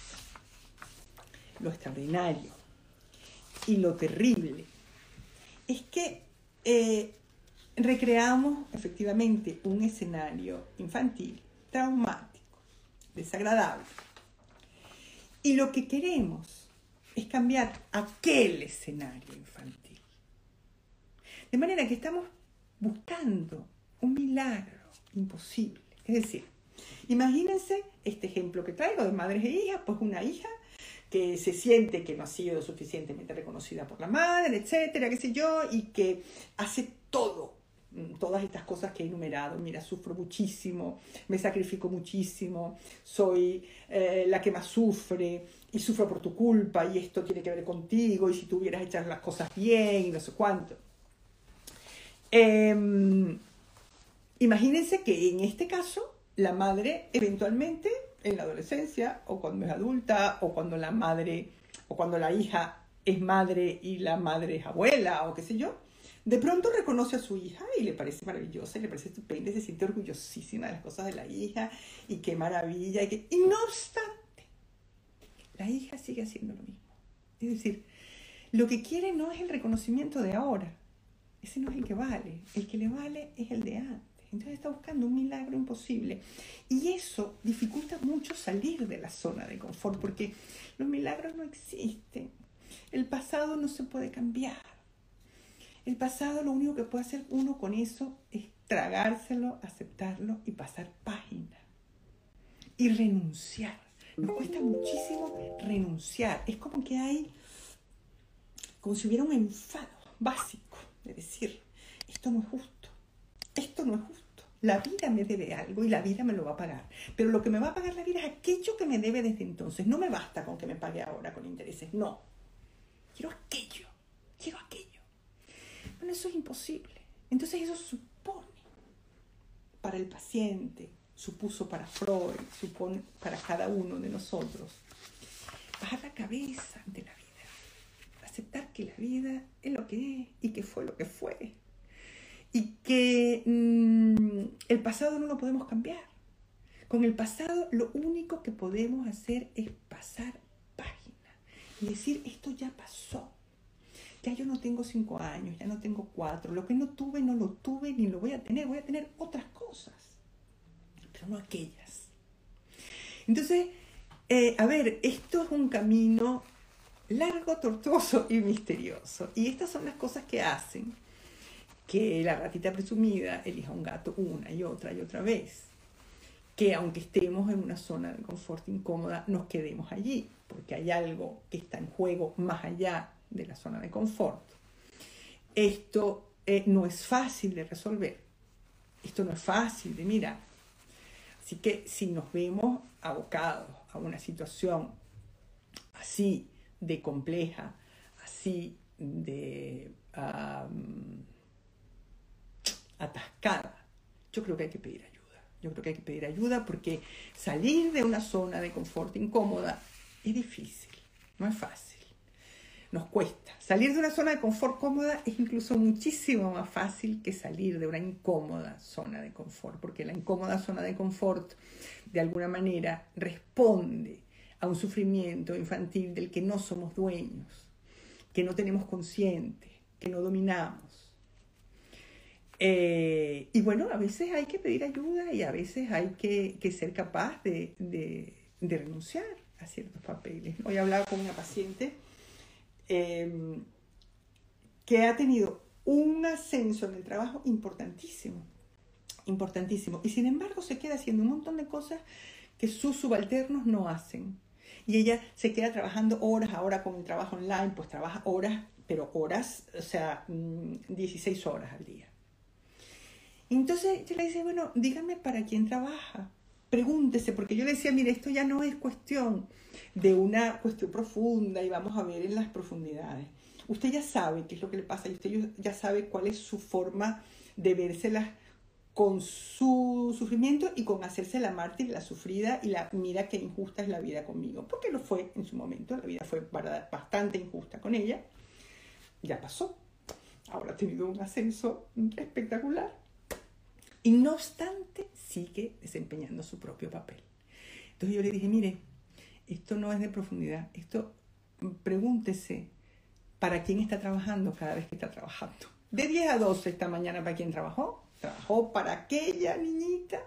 lo extraordinario y lo terrible, es que eh, recreamos efectivamente un escenario infantil, traumático, desagradable. Y lo que queremos es cambiar aquel escenario infantil. De manera que estamos buscando un milagro imposible. Es decir, imagínense este ejemplo que traigo de madres e hijas, pues una hija que se siente que no ha sido suficientemente reconocida por la madre, etcétera, qué sé yo, y que hace todo mm, todas estas cosas que he enumerado. Mira, sufro muchísimo, me sacrifico muchísimo, soy eh, la que más sufre y sufro por tu culpa y esto tiene que ver contigo y si tú hubieras hecho las cosas bien y no sé cuánto. Em, imagínense que en este caso la madre eventualmente en la adolescencia o cuando es adulta o cuando la madre o cuando la hija es madre y la madre es abuela o qué sé yo, de pronto reconoce a su hija y le parece maravillosa, y le parece estupenda, y se siente orgullosísima de las cosas de la hija y qué maravilla. Y, que... y no obstante, la hija sigue haciendo lo mismo. Es decir, lo que quiere no es el reconocimiento de ahora, ese no es el que vale, el que le vale es el de antes. Entonces está buscando un milagro imposible. Y eso dificulta mucho salir de la zona de confort, porque los milagros no existen. El pasado no se puede cambiar. El pasado lo único que puede hacer uno con eso es tragárselo, aceptarlo y pasar página. Y renunciar. Nos cuesta muchísimo renunciar. Es como que hay, como si hubiera un enfado básico de decir, esto no es justo, esto no es justo. La vida me debe algo y la vida me lo va a pagar. Pero lo que me va a pagar la vida es aquello que me debe desde entonces. No me basta con que me pague ahora con intereses. No. Quiero aquello. Quiero aquello. Bueno, eso es imposible. Entonces eso supone para el paciente, supuso para Freud, supone para cada uno de nosotros, bajar la cabeza ante la vida. Aceptar que la vida es lo que es y que fue lo que fue y que mm, el pasado no lo podemos cambiar. Con el pasado lo único que podemos hacer es pasar página y decir, esto ya pasó. Ya yo no tengo cinco años, ya no tengo cuatro. Lo que no tuve, no lo tuve ni lo voy a tener. Voy a tener otras cosas, no aquellas. Entonces, eh, a ver, esto es un camino largo, tortuoso y misterioso. Y estas son las cosas que hacen que la ratita presumida elija un gato una y otra y otra vez. Que aunque estemos en una zona de confort incómoda, nos quedemos allí, porque hay algo que está en juego más allá de la zona de confort. Esto eh, no es fácil de resolver. Esto no es fácil de mirar. Así que si nos vemos abocados a una situación así de compleja, así de atascada, yo creo que hay que pedir ayuda. Yo creo que hay que pedir ayuda porque salir de una zona de confort incómoda es difícil, no es fácil, nos cuesta. Salir de una zona de confort cómoda es incluso muchísimo más fácil que salir de una incómoda zona de confort, porque la incómoda zona de confort de alguna manera responde a un sufrimiento infantil del que no somos dueños, que no tenemos consciente, que no dominamos. Eh, y bueno, a veces hay que pedir ayuda y a veces hay que, ser capaz de, renunciar a ciertos papeles. Hoy hablaba con una paciente em, que ha tenido un ascenso en el trabajo importantísimo, importantísimo, y sin embargo se queda haciendo un montón de cosas que sus subalternos no hacen. Y ella se queda trabajando horas, ahora con el trabajo online, pues trabaja horas, pero horas, o sea, 16 mm, horas al día. Entonces yo le decía, bueno, dígame para quién trabaja. Pregúntese, porque yo le decía, mire, esto ya no es cuestión de una cuestión profunda y vamos a ver en las profundidades. Usted ya sabe qué es lo que le pasa y usted ya sabe cuál es su forma de vérselas con su sufrimiento y con hacerse la mártir, la sufrida y la mira qué injusta es la vida conmigo. Porque lo fue en su momento, la vida fue bastante injusta con ella. Ya pasó. Ahora ha tenido un ascenso espectacular y no obstante, sigue desempeñando su propio papel. Entonces yo le dije, mire, esto no es de profundidad, esto pregúntese para quién está trabajando cada vez que está trabajando. De 10 a 12 esta mañana, ¿para quién trabajó? Trabajó para aquella niñita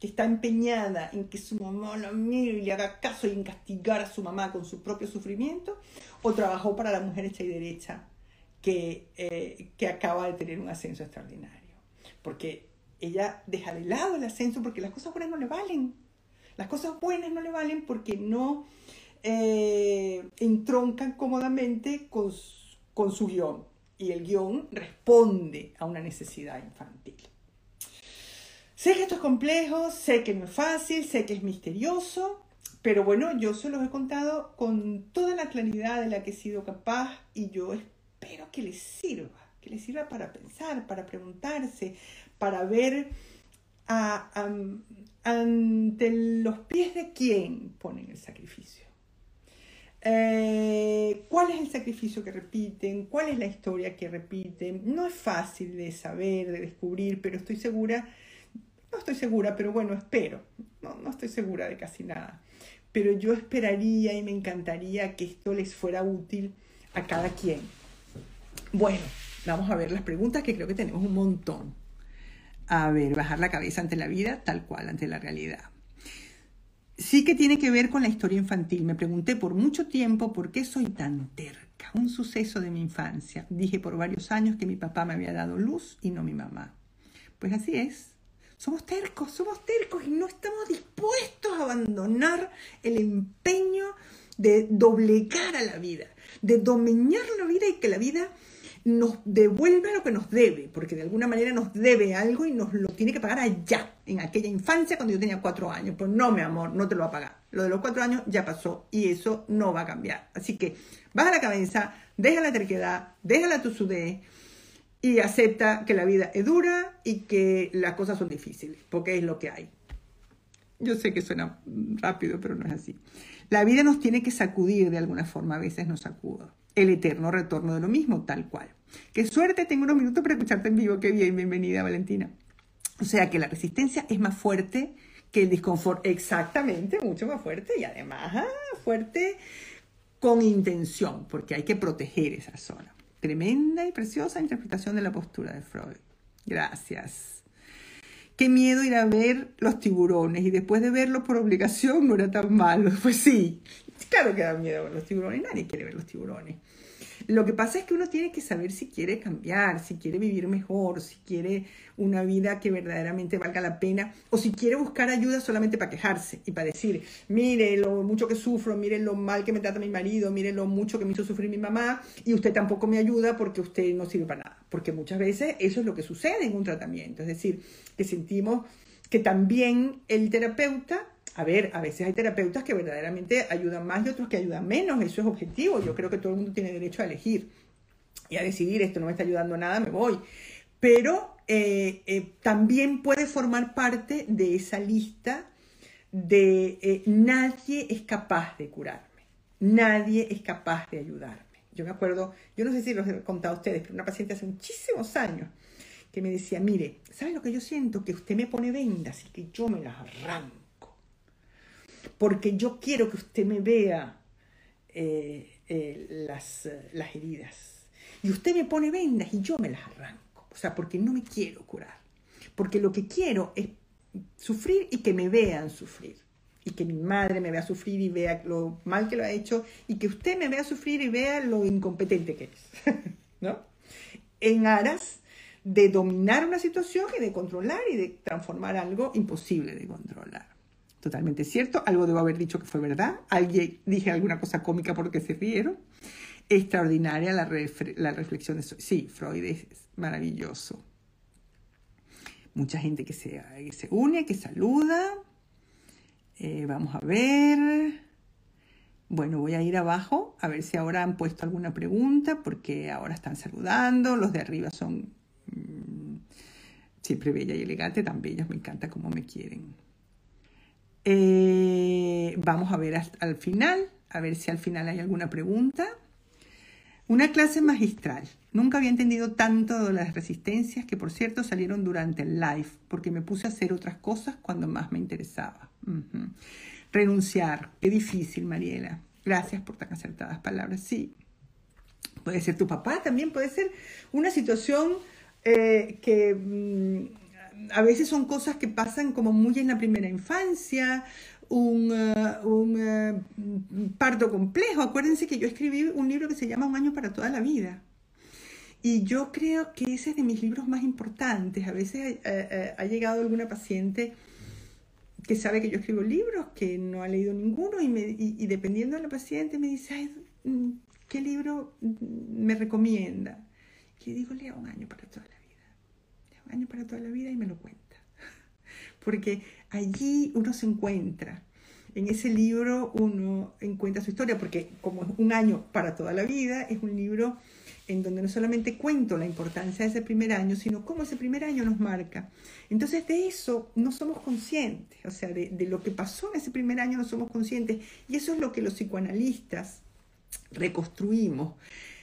que está empeñada en que su mamá la mire y le haga caso y en castigar a su mamá con su propio sufrimiento, o trabajó para la mujer hecha y derecha que, eh, que acaba de tener un ascenso extraordinario. Porque ella deja de lado el ascenso porque las cosas buenas no le valen. Las cosas buenas no le valen porque no eh, entroncan cómodamente con, con su guion. y el guion responde a una necesidad infantil. Sé que esto es complejo, sé que no es fácil, sé que es misterioso, pero bueno, yo se los he contado con toda la claridad de la que he sido capaz y yo espero que les sirva, que les sirva para pensar, para preguntarse, para ver ante los pies de quién ponen el sacrificio. Eh, ¿Cuál es el sacrificio que repiten? ¿Cuál es la historia que repiten? No es fácil de saber, de descubrir, pero estoy segura, no estoy segura, pero bueno, espero, no, no estoy segura de casi nada, pero yo esperaría y me encantaría que esto les fuera útil a cada quien. Bueno, vamos a ver las preguntas que creo que tenemos un montón. A ver, bajar la cabeza ante la vida tal cual, ante la realidad sí que tiene que ver con la historia infantil. Me pregunté por mucho tiempo por qué soy tan terca. Un suceso de mi infancia. Dije por varios años que mi papá me había dado luz y no mi mamá. Pues así es. Somos tercos, somos tercos y no estamos dispuestos a abandonar el empeño de doblegar a la vida, de domeñar la vida y que la vida nos devuelva lo que nos debe, porque de alguna manera nos debe algo y nos lo tiene que pagar allá, en aquella infancia cuando yo tenía cuatro años. Pues no, mi amor, no te lo va a pagar. Lo de los cuatro años ya pasó y eso no va a cambiar. Así que baja la cabeza, deja la terquedad, deja la tusudez y acepta que la vida es dura y que las cosas son difíciles, porque es lo que hay. Yo sé que suena rápido, pero no es así. La vida nos tiene que sacudir de alguna forma, a veces nos sacuda el eterno retorno de lo mismo, tal cual. Qué suerte, tengo unos minutos para escucharte en vivo, qué bien, bienvenida Valentina. O sea que la resistencia es más fuerte que el disconfort, exactamente, mucho más fuerte y además ah, fuerte con intención, porque hay que proteger esa zona. Tremenda y preciosa interpretación de la postura de Freud. Gracias. Qué miedo ir a ver los tiburones y después de verlos por obligación no era tan malo. Pues sí, Claro que da miedo ver los tiburones, nadie quiere ver los tiburones. Lo que pasa es que uno tiene que saber si quiere cambiar, si quiere vivir mejor, si quiere una vida que verdaderamente valga la pena, o si quiere buscar ayuda solamente para quejarse y para decir, mire lo mucho que sufro, mire lo mal que me trata mi marido, mire lo mucho que me hizo sufrir mi mamá, y usted tampoco me ayuda porque usted no sirve para nada. Porque muchas veces eso es lo que sucede en un tratamiento, es decir, que sentimos que también el terapeuta a ver, a veces hay terapeutas que verdaderamente ayudan más y otros que ayudan menos, eso es objetivo, yo creo que todo el mundo tiene derecho a elegir y a decidir esto no me está ayudando nada, me voy. Pero eh, eh, también puede formar parte de esa lista de eh, nadie es capaz de curarme, nadie es capaz de ayudarme. Yo me acuerdo, yo no sé si los he contado a ustedes, pero una paciente hace muchísimos años que me decía, mire, ¿sabe lo que yo siento? Que usted me pone vendas y que yo me las arranco porque yo quiero que usted me vea eh, eh, las, las heridas. Y usted me pone vendas y yo me las arranco. O sea, porque no me quiero curar. Porque lo que quiero es sufrir y que me vean sufrir. Y que mi madre me vea sufrir y vea lo mal que lo ha hecho. Y que usted me vea sufrir y vea lo incompetente que es. ¿No? En aras de dominar una situación y de controlar y de transformar algo imposible de controlar. Totalmente cierto. Algo debo haber dicho que fue verdad. Alguien dije alguna cosa cómica porque se rieron. Extraordinaria la, la reflexión de Sí, Freud es maravilloso. Mucha gente que se, se une, que saluda. Eh, vamos a ver. Bueno, voy a ir abajo a ver si ahora han puesto alguna pregunta porque ahora están saludando. Los de arriba son mm, siempre bella y elegante, tan bellos. Me encanta cómo me quieren. Eh, vamos a ver al final, a ver si al final hay alguna pregunta. Una clase magistral. Nunca había entendido tanto las resistencias que, por cierto, salieron durante el live, porque me puse a hacer otras cosas cuando más me interesaba. Renunciar. Qué difícil, Mariela. Gracias por tan acertadas palabras. Sí. Puede ser tu papá, también puede ser una situación eh, que mm, a veces son cosas que pasan como muy en la primera infancia, un, uh, un uh, parto complejo. Acuérdense que yo escribí un libro que se llama Un año para toda la vida. Y yo creo que ese es de mis libros más importantes. A veces uh, ha llegado alguna paciente que sabe que yo escribo libros, que no ha leído ninguno, y, me, y, dependiendo de la paciente me dice, mm, ¿qué libro me recomienda? Y digo, lea un año para toda la vida. Lea un año para toda la vida y me lo cuenta. Porque allí uno se encuentra. En ese libro uno encuentra su historia, porque como es un año para toda la vida, es un libro en donde no solamente cuento la importancia de ese primer año, sino cómo ese primer año nos marca. Entonces de eso no somos conscientes, o sea, de, lo que pasó en ese primer año no somos conscientes. Y eso es lo que los psicoanalistas reconstruimos,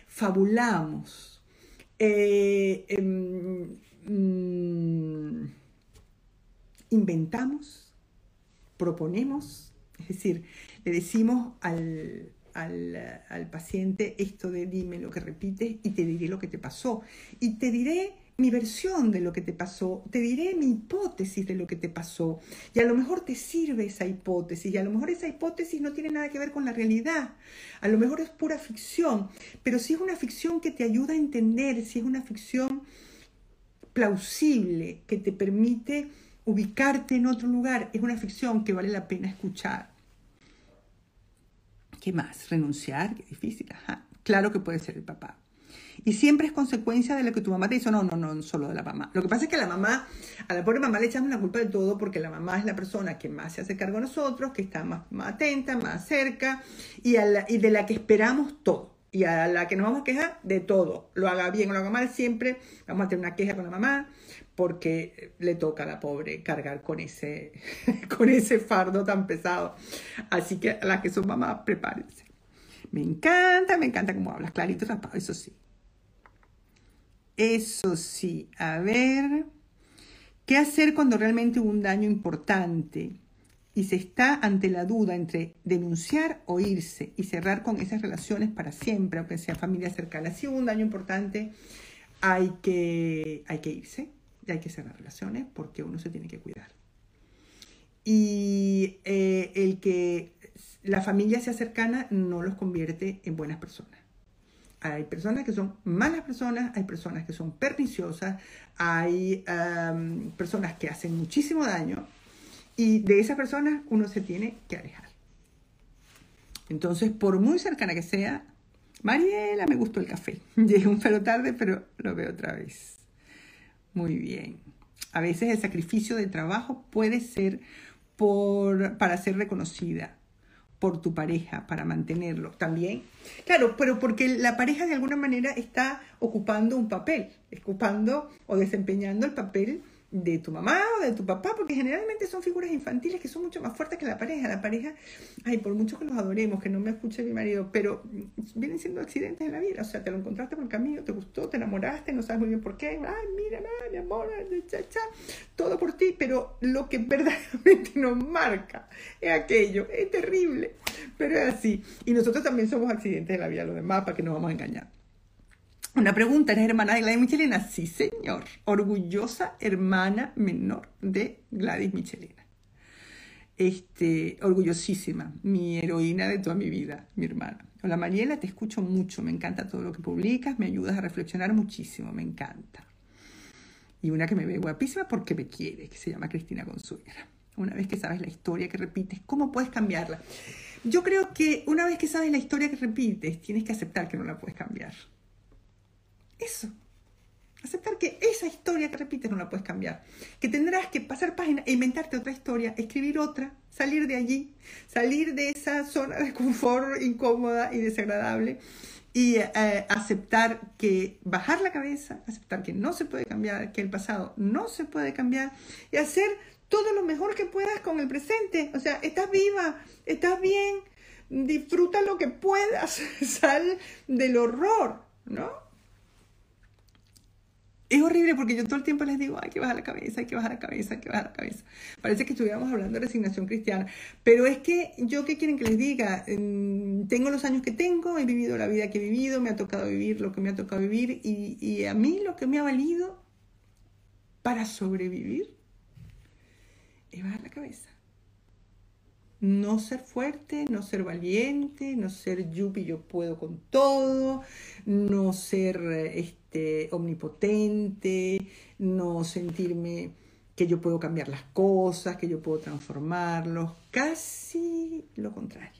fabulamos, eh, em, mm, inventamos, proponemos, es decir, le decimos al, al, paciente esto de dime lo que repites y te diré lo que te pasó. Y te diré mi versión de lo que te pasó, te diré mi hipótesis de lo que te pasó. Y a lo mejor te sirve esa hipótesis, y a lo mejor esa hipótesis no tiene nada que ver con la realidad. A lo mejor es pura ficción, pero si es una ficción que te ayuda a entender, si es una ficción plausible, que te permite ubicarte en otro lugar, es una ficción que vale la pena escuchar. ¿Qué más? Renunciar, qué difícil. Ajá. Claro que puede ser el papá. Y siempre es consecuencia de lo que tu mamá te hizo. No, no, no, solo de la mamá. Lo que pasa es que a la mamá, a la pobre mamá le echamos la culpa de todo porque la mamá es la persona que más se hace cargo de nosotros, que está más, atenta, más cerca y de la que esperamos todo. Y a la que nos vamos a quejar de todo. Lo haga bien o lo haga mal, siempre vamos a tener una queja con la mamá porque le toca a la pobre cargar con ese, con ese fardo tan pesado. Así que a las que son mamás, prepárense. Me encanta, me encanta cómo hablas, clarito, rapado, eso sí. Eso sí, a ver, ¿qué hacer cuando realmente hubo un daño importante y se está ante la duda entre denunciar o irse y cerrar con esas relaciones para siempre, aunque sea familia cercana? Si hubo un daño importante, hay que, hay que irse hay que cerrar relaciones porque uno se tiene que cuidar. Y eh, el que la familia sea cercana no los convierte en buenas personas. Hay personas que son malas personas, hay personas que son perniciosas, hay personas que hacen muchísimo daño y de esas personas uno se tiene que alejar. Entonces, por muy cercana que sea, Mariela, me gustó el café. Llegué un pelo tarde, pero lo veo otra vez. Muy bien. A veces el sacrificio de trabajo puede ser por, para ser reconocida por tu pareja, para mantenerlo también. Claro, pero porque la pareja de alguna manera está ocupando un papel, ocupando o desempeñando el papel de tu mamá o de tu papá, porque generalmente son figuras infantiles que son mucho más fuertes que la pareja. La pareja, ay, por mucho que los adoremos, que no me escuche mi marido, pero vienen siendo accidentes en la vida. O sea, te lo encontraste por el camino, te gustó, te enamoraste, no sabes muy bien por qué. Ay, mira, mi amor, cha, cha, todo por ti, pero lo que verdaderamente nos marca es aquello. Es terrible, pero es así. Y nosotros también somos accidentes de la vida, los demás, para que nos vamos a engañar. Una pregunta, ¿eres hermana de Gladys Michelena? Sí, señor. Orgullosa hermana menor de Gladys Michelena. Este, orgullosísima, mi heroína de toda mi vida, mi hermana. Hola Mariela, te escucho mucho, me encanta todo lo que publicas, me ayudas a reflexionar muchísimo, me encanta. Y una que me ve guapísima porque me quiere, que se llama Cristina Consuegra. Una vez que sabes la historia que repites, ¿cómo puedes cambiarla? Yo creo que una vez que sabes la historia que repites, tienes que aceptar que no la puedes cambiar. Eso. Aceptar que esa historia que repites no la puedes cambiar. Que tendrás que pasar página e inventarte otra historia, escribir otra, salir de allí, salir de esa zona de confort incómoda y desagradable y eh, aceptar que bajar la cabeza, aceptar que no se puede cambiar, que el pasado no se puede cambiar y hacer todo lo mejor que puedas con el presente. O sea, estás viva, estás bien, disfruta lo que puedas, sal del horror, ¿no? Es horrible porque yo todo el tiempo les digo, hay que bajar la cabeza, hay que bajar la cabeza, hay que bajar la cabeza. Parece que estuviéramos hablando de resignación cristiana. Pero es que yo, ¿qué quieren que les diga? Mm, tengo los años que tengo, he vivido la vida que he vivido, me ha tocado vivir lo que me ha tocado vivir y, a mí lo que me ha valido para sobrevivir es bajar la cabeza. No ser fuerte, no ser valiente, no ser yupi, yo puedo con todo, no ser... Este, este, omnipotente, no sentirme que yo puedo cambiar las cosas, que yo puedo transformarlos, casi lo contrario.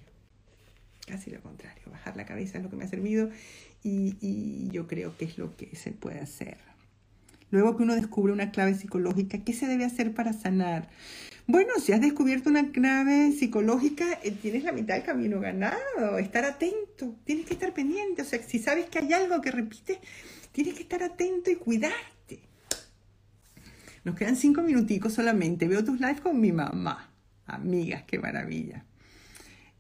casi lo contrario. Bajar la cabeza es lo que me ha servido y, y yo creo que es lo que se puede hacer. Luego que uno descubre una clave psicológica, ¿qué se debe hacer para sanar? Bueno, si has descubierto una clave psicológica, eh, tienes la mitad del camino ganado. Estar atento, tienes que estar pendiente. O sea, si sabes que hay algo que repite, tienes que estar atento y cuidarte. Nos quedan cinco minuticos solamente. Veo tus lives con mi mamá. Amigas, qué maravilla.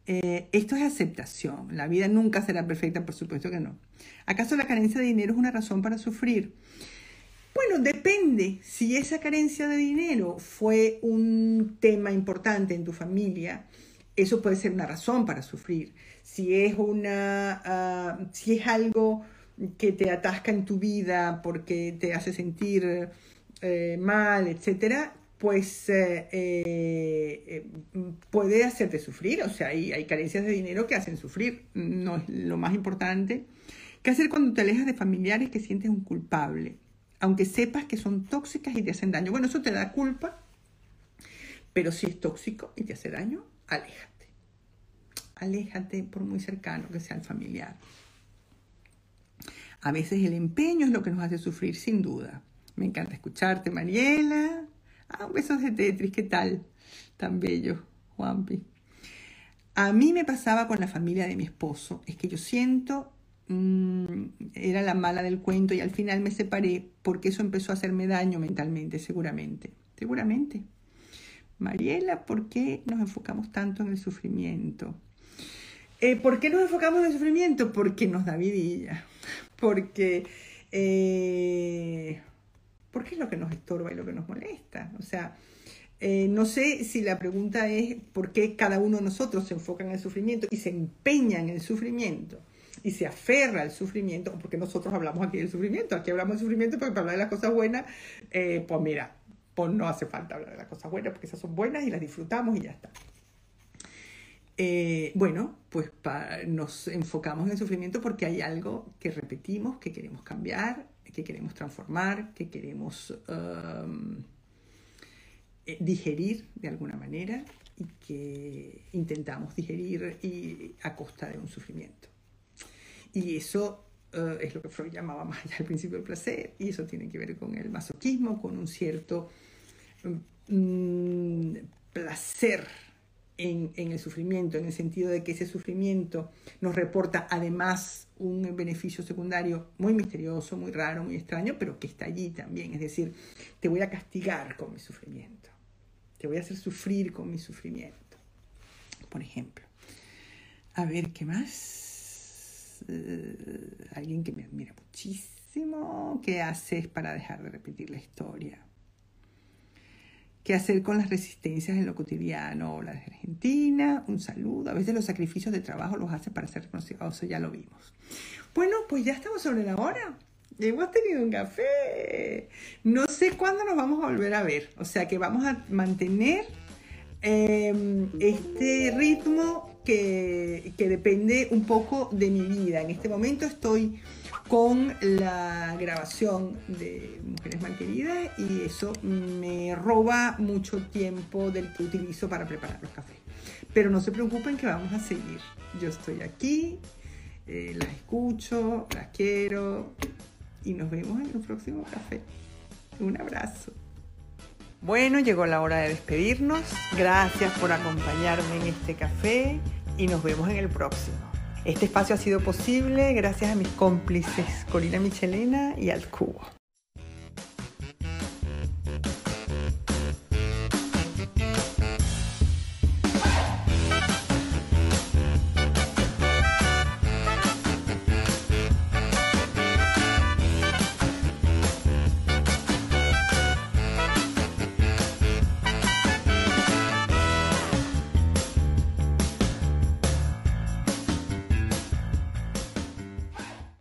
Eh, esto es aceptación. La vida nunca será perfecta, por supuesto que no. ¿Acaso la carencia de dinero es una razón para sufrir? Bueno, depende. Si esa carencia de dinero fue un tema importante en tu familia, eso puede ser una razón para sufrir. Si es una, ah, si es algo que te atasca en tu vida porque te hace sentir eh, mal, etcétera, pues eh, eh, puede hacerte sufrir. O sea, hay, hay carencias de dinero que hacen sufrir. No es lo más importante. ¿Qué hacer cuando te alejas de familiares que sientes un culpable? aunque sepas que son tóxicas y te hacen daño. Bueno, eso te da culpa, pero si es tóxico y te hace daño, aléjate. Aléjate por muy cercano que sea el familiar. A veces el empeño es lo que nos hace sufrir, sin duda. Me encanta escucharte, Mariela. Ah, un beso de Tetris, ¿qué tal? Tan bello, Juanpi. A mí me pasaba con la familia de mi esposo, es que yo siento Mm, era la mala del cuento y al final me separé porque eso empezó a hacerme daño mentalmente, seguramente. Seguramente. Mariela, ¿por qué nos enfocamos tanto en el sufrimiento? Eh, ¿Por qué nos enfocamos en el sufrimiento? Porque nos da vidilla. Porque, eh, porque es lo que nos estorba y lo que nos molesta. O sea, eh, no sé si la pregunta es por qué cada uno de nosotros se enfoca en el sufrimiento y se empeña en el sufrimiento y se aferra al sufrimiento, porque nosotros hablamos aquí del sufrimiento, aquí hablamos del sufrimiento, porque para hablar de las cosas buenas, eh, pues mira, pues no hace falta hablar de las cosas buenas, porque esas son buenas y las disfrutamos y ya está. Eh, bueno, pues nos enfocamos en el sufrimiento porque hay algo que repetimos, que queremos cambiar, que queremos transformar, que queremos um, eh, digerir de alguna manera y que intentamos digerir a costa de un sufrimiento. Y eso eh, es lo que Freud llamaba más allá al principio del placer, y eso tiene que ver con el masoquismo, con un cierto mm, placer en, el sufrimiento, en el sentido de que ese sufrimiento nos reporta además un beneficio secundario muy misterioso, muy raro, muy extraño, pero que está allí también. Es decir, te voy a castigar con mi sufrimiento, te voy a hacer sufrir con mi sufrimiento, por ejemplo. A ver, ¿qué más? Eh, alguien que me admira muchísimo. ¿Qué haces para dejar de repetir la historia? ¿Qué hacer con las resistencias en lo cotidiano? La de Argentina, un saludo. A veces los sacrificios de trabajo los hace para ser reconocido. Eso ya lo vimos. Bueno, pues ya estamos sobre la hora. Hemos tenido un café. No sé cuándo nos vamos a volver a ver. O sea que vamos a mantener em, este ritmo que, depende un poco de mi vida. En este momento estoy con la grabación de Mujeres Malqueridas y eso me roba mucho tiempo del que utilizo para preparar los cafés. Pero no se preocupen que vamos a seguir. Yo estoy aquí, eh, las escucho, las quiero y nos vemos en el próximo café. Un abrazo. Bueno, llegó la hora de despedirnos. Gracias por acompañarme en este café y nos vemos en el próximo. Este espacio ha sido posible gracias a mis cómplices Corina Michelena y al Cubo.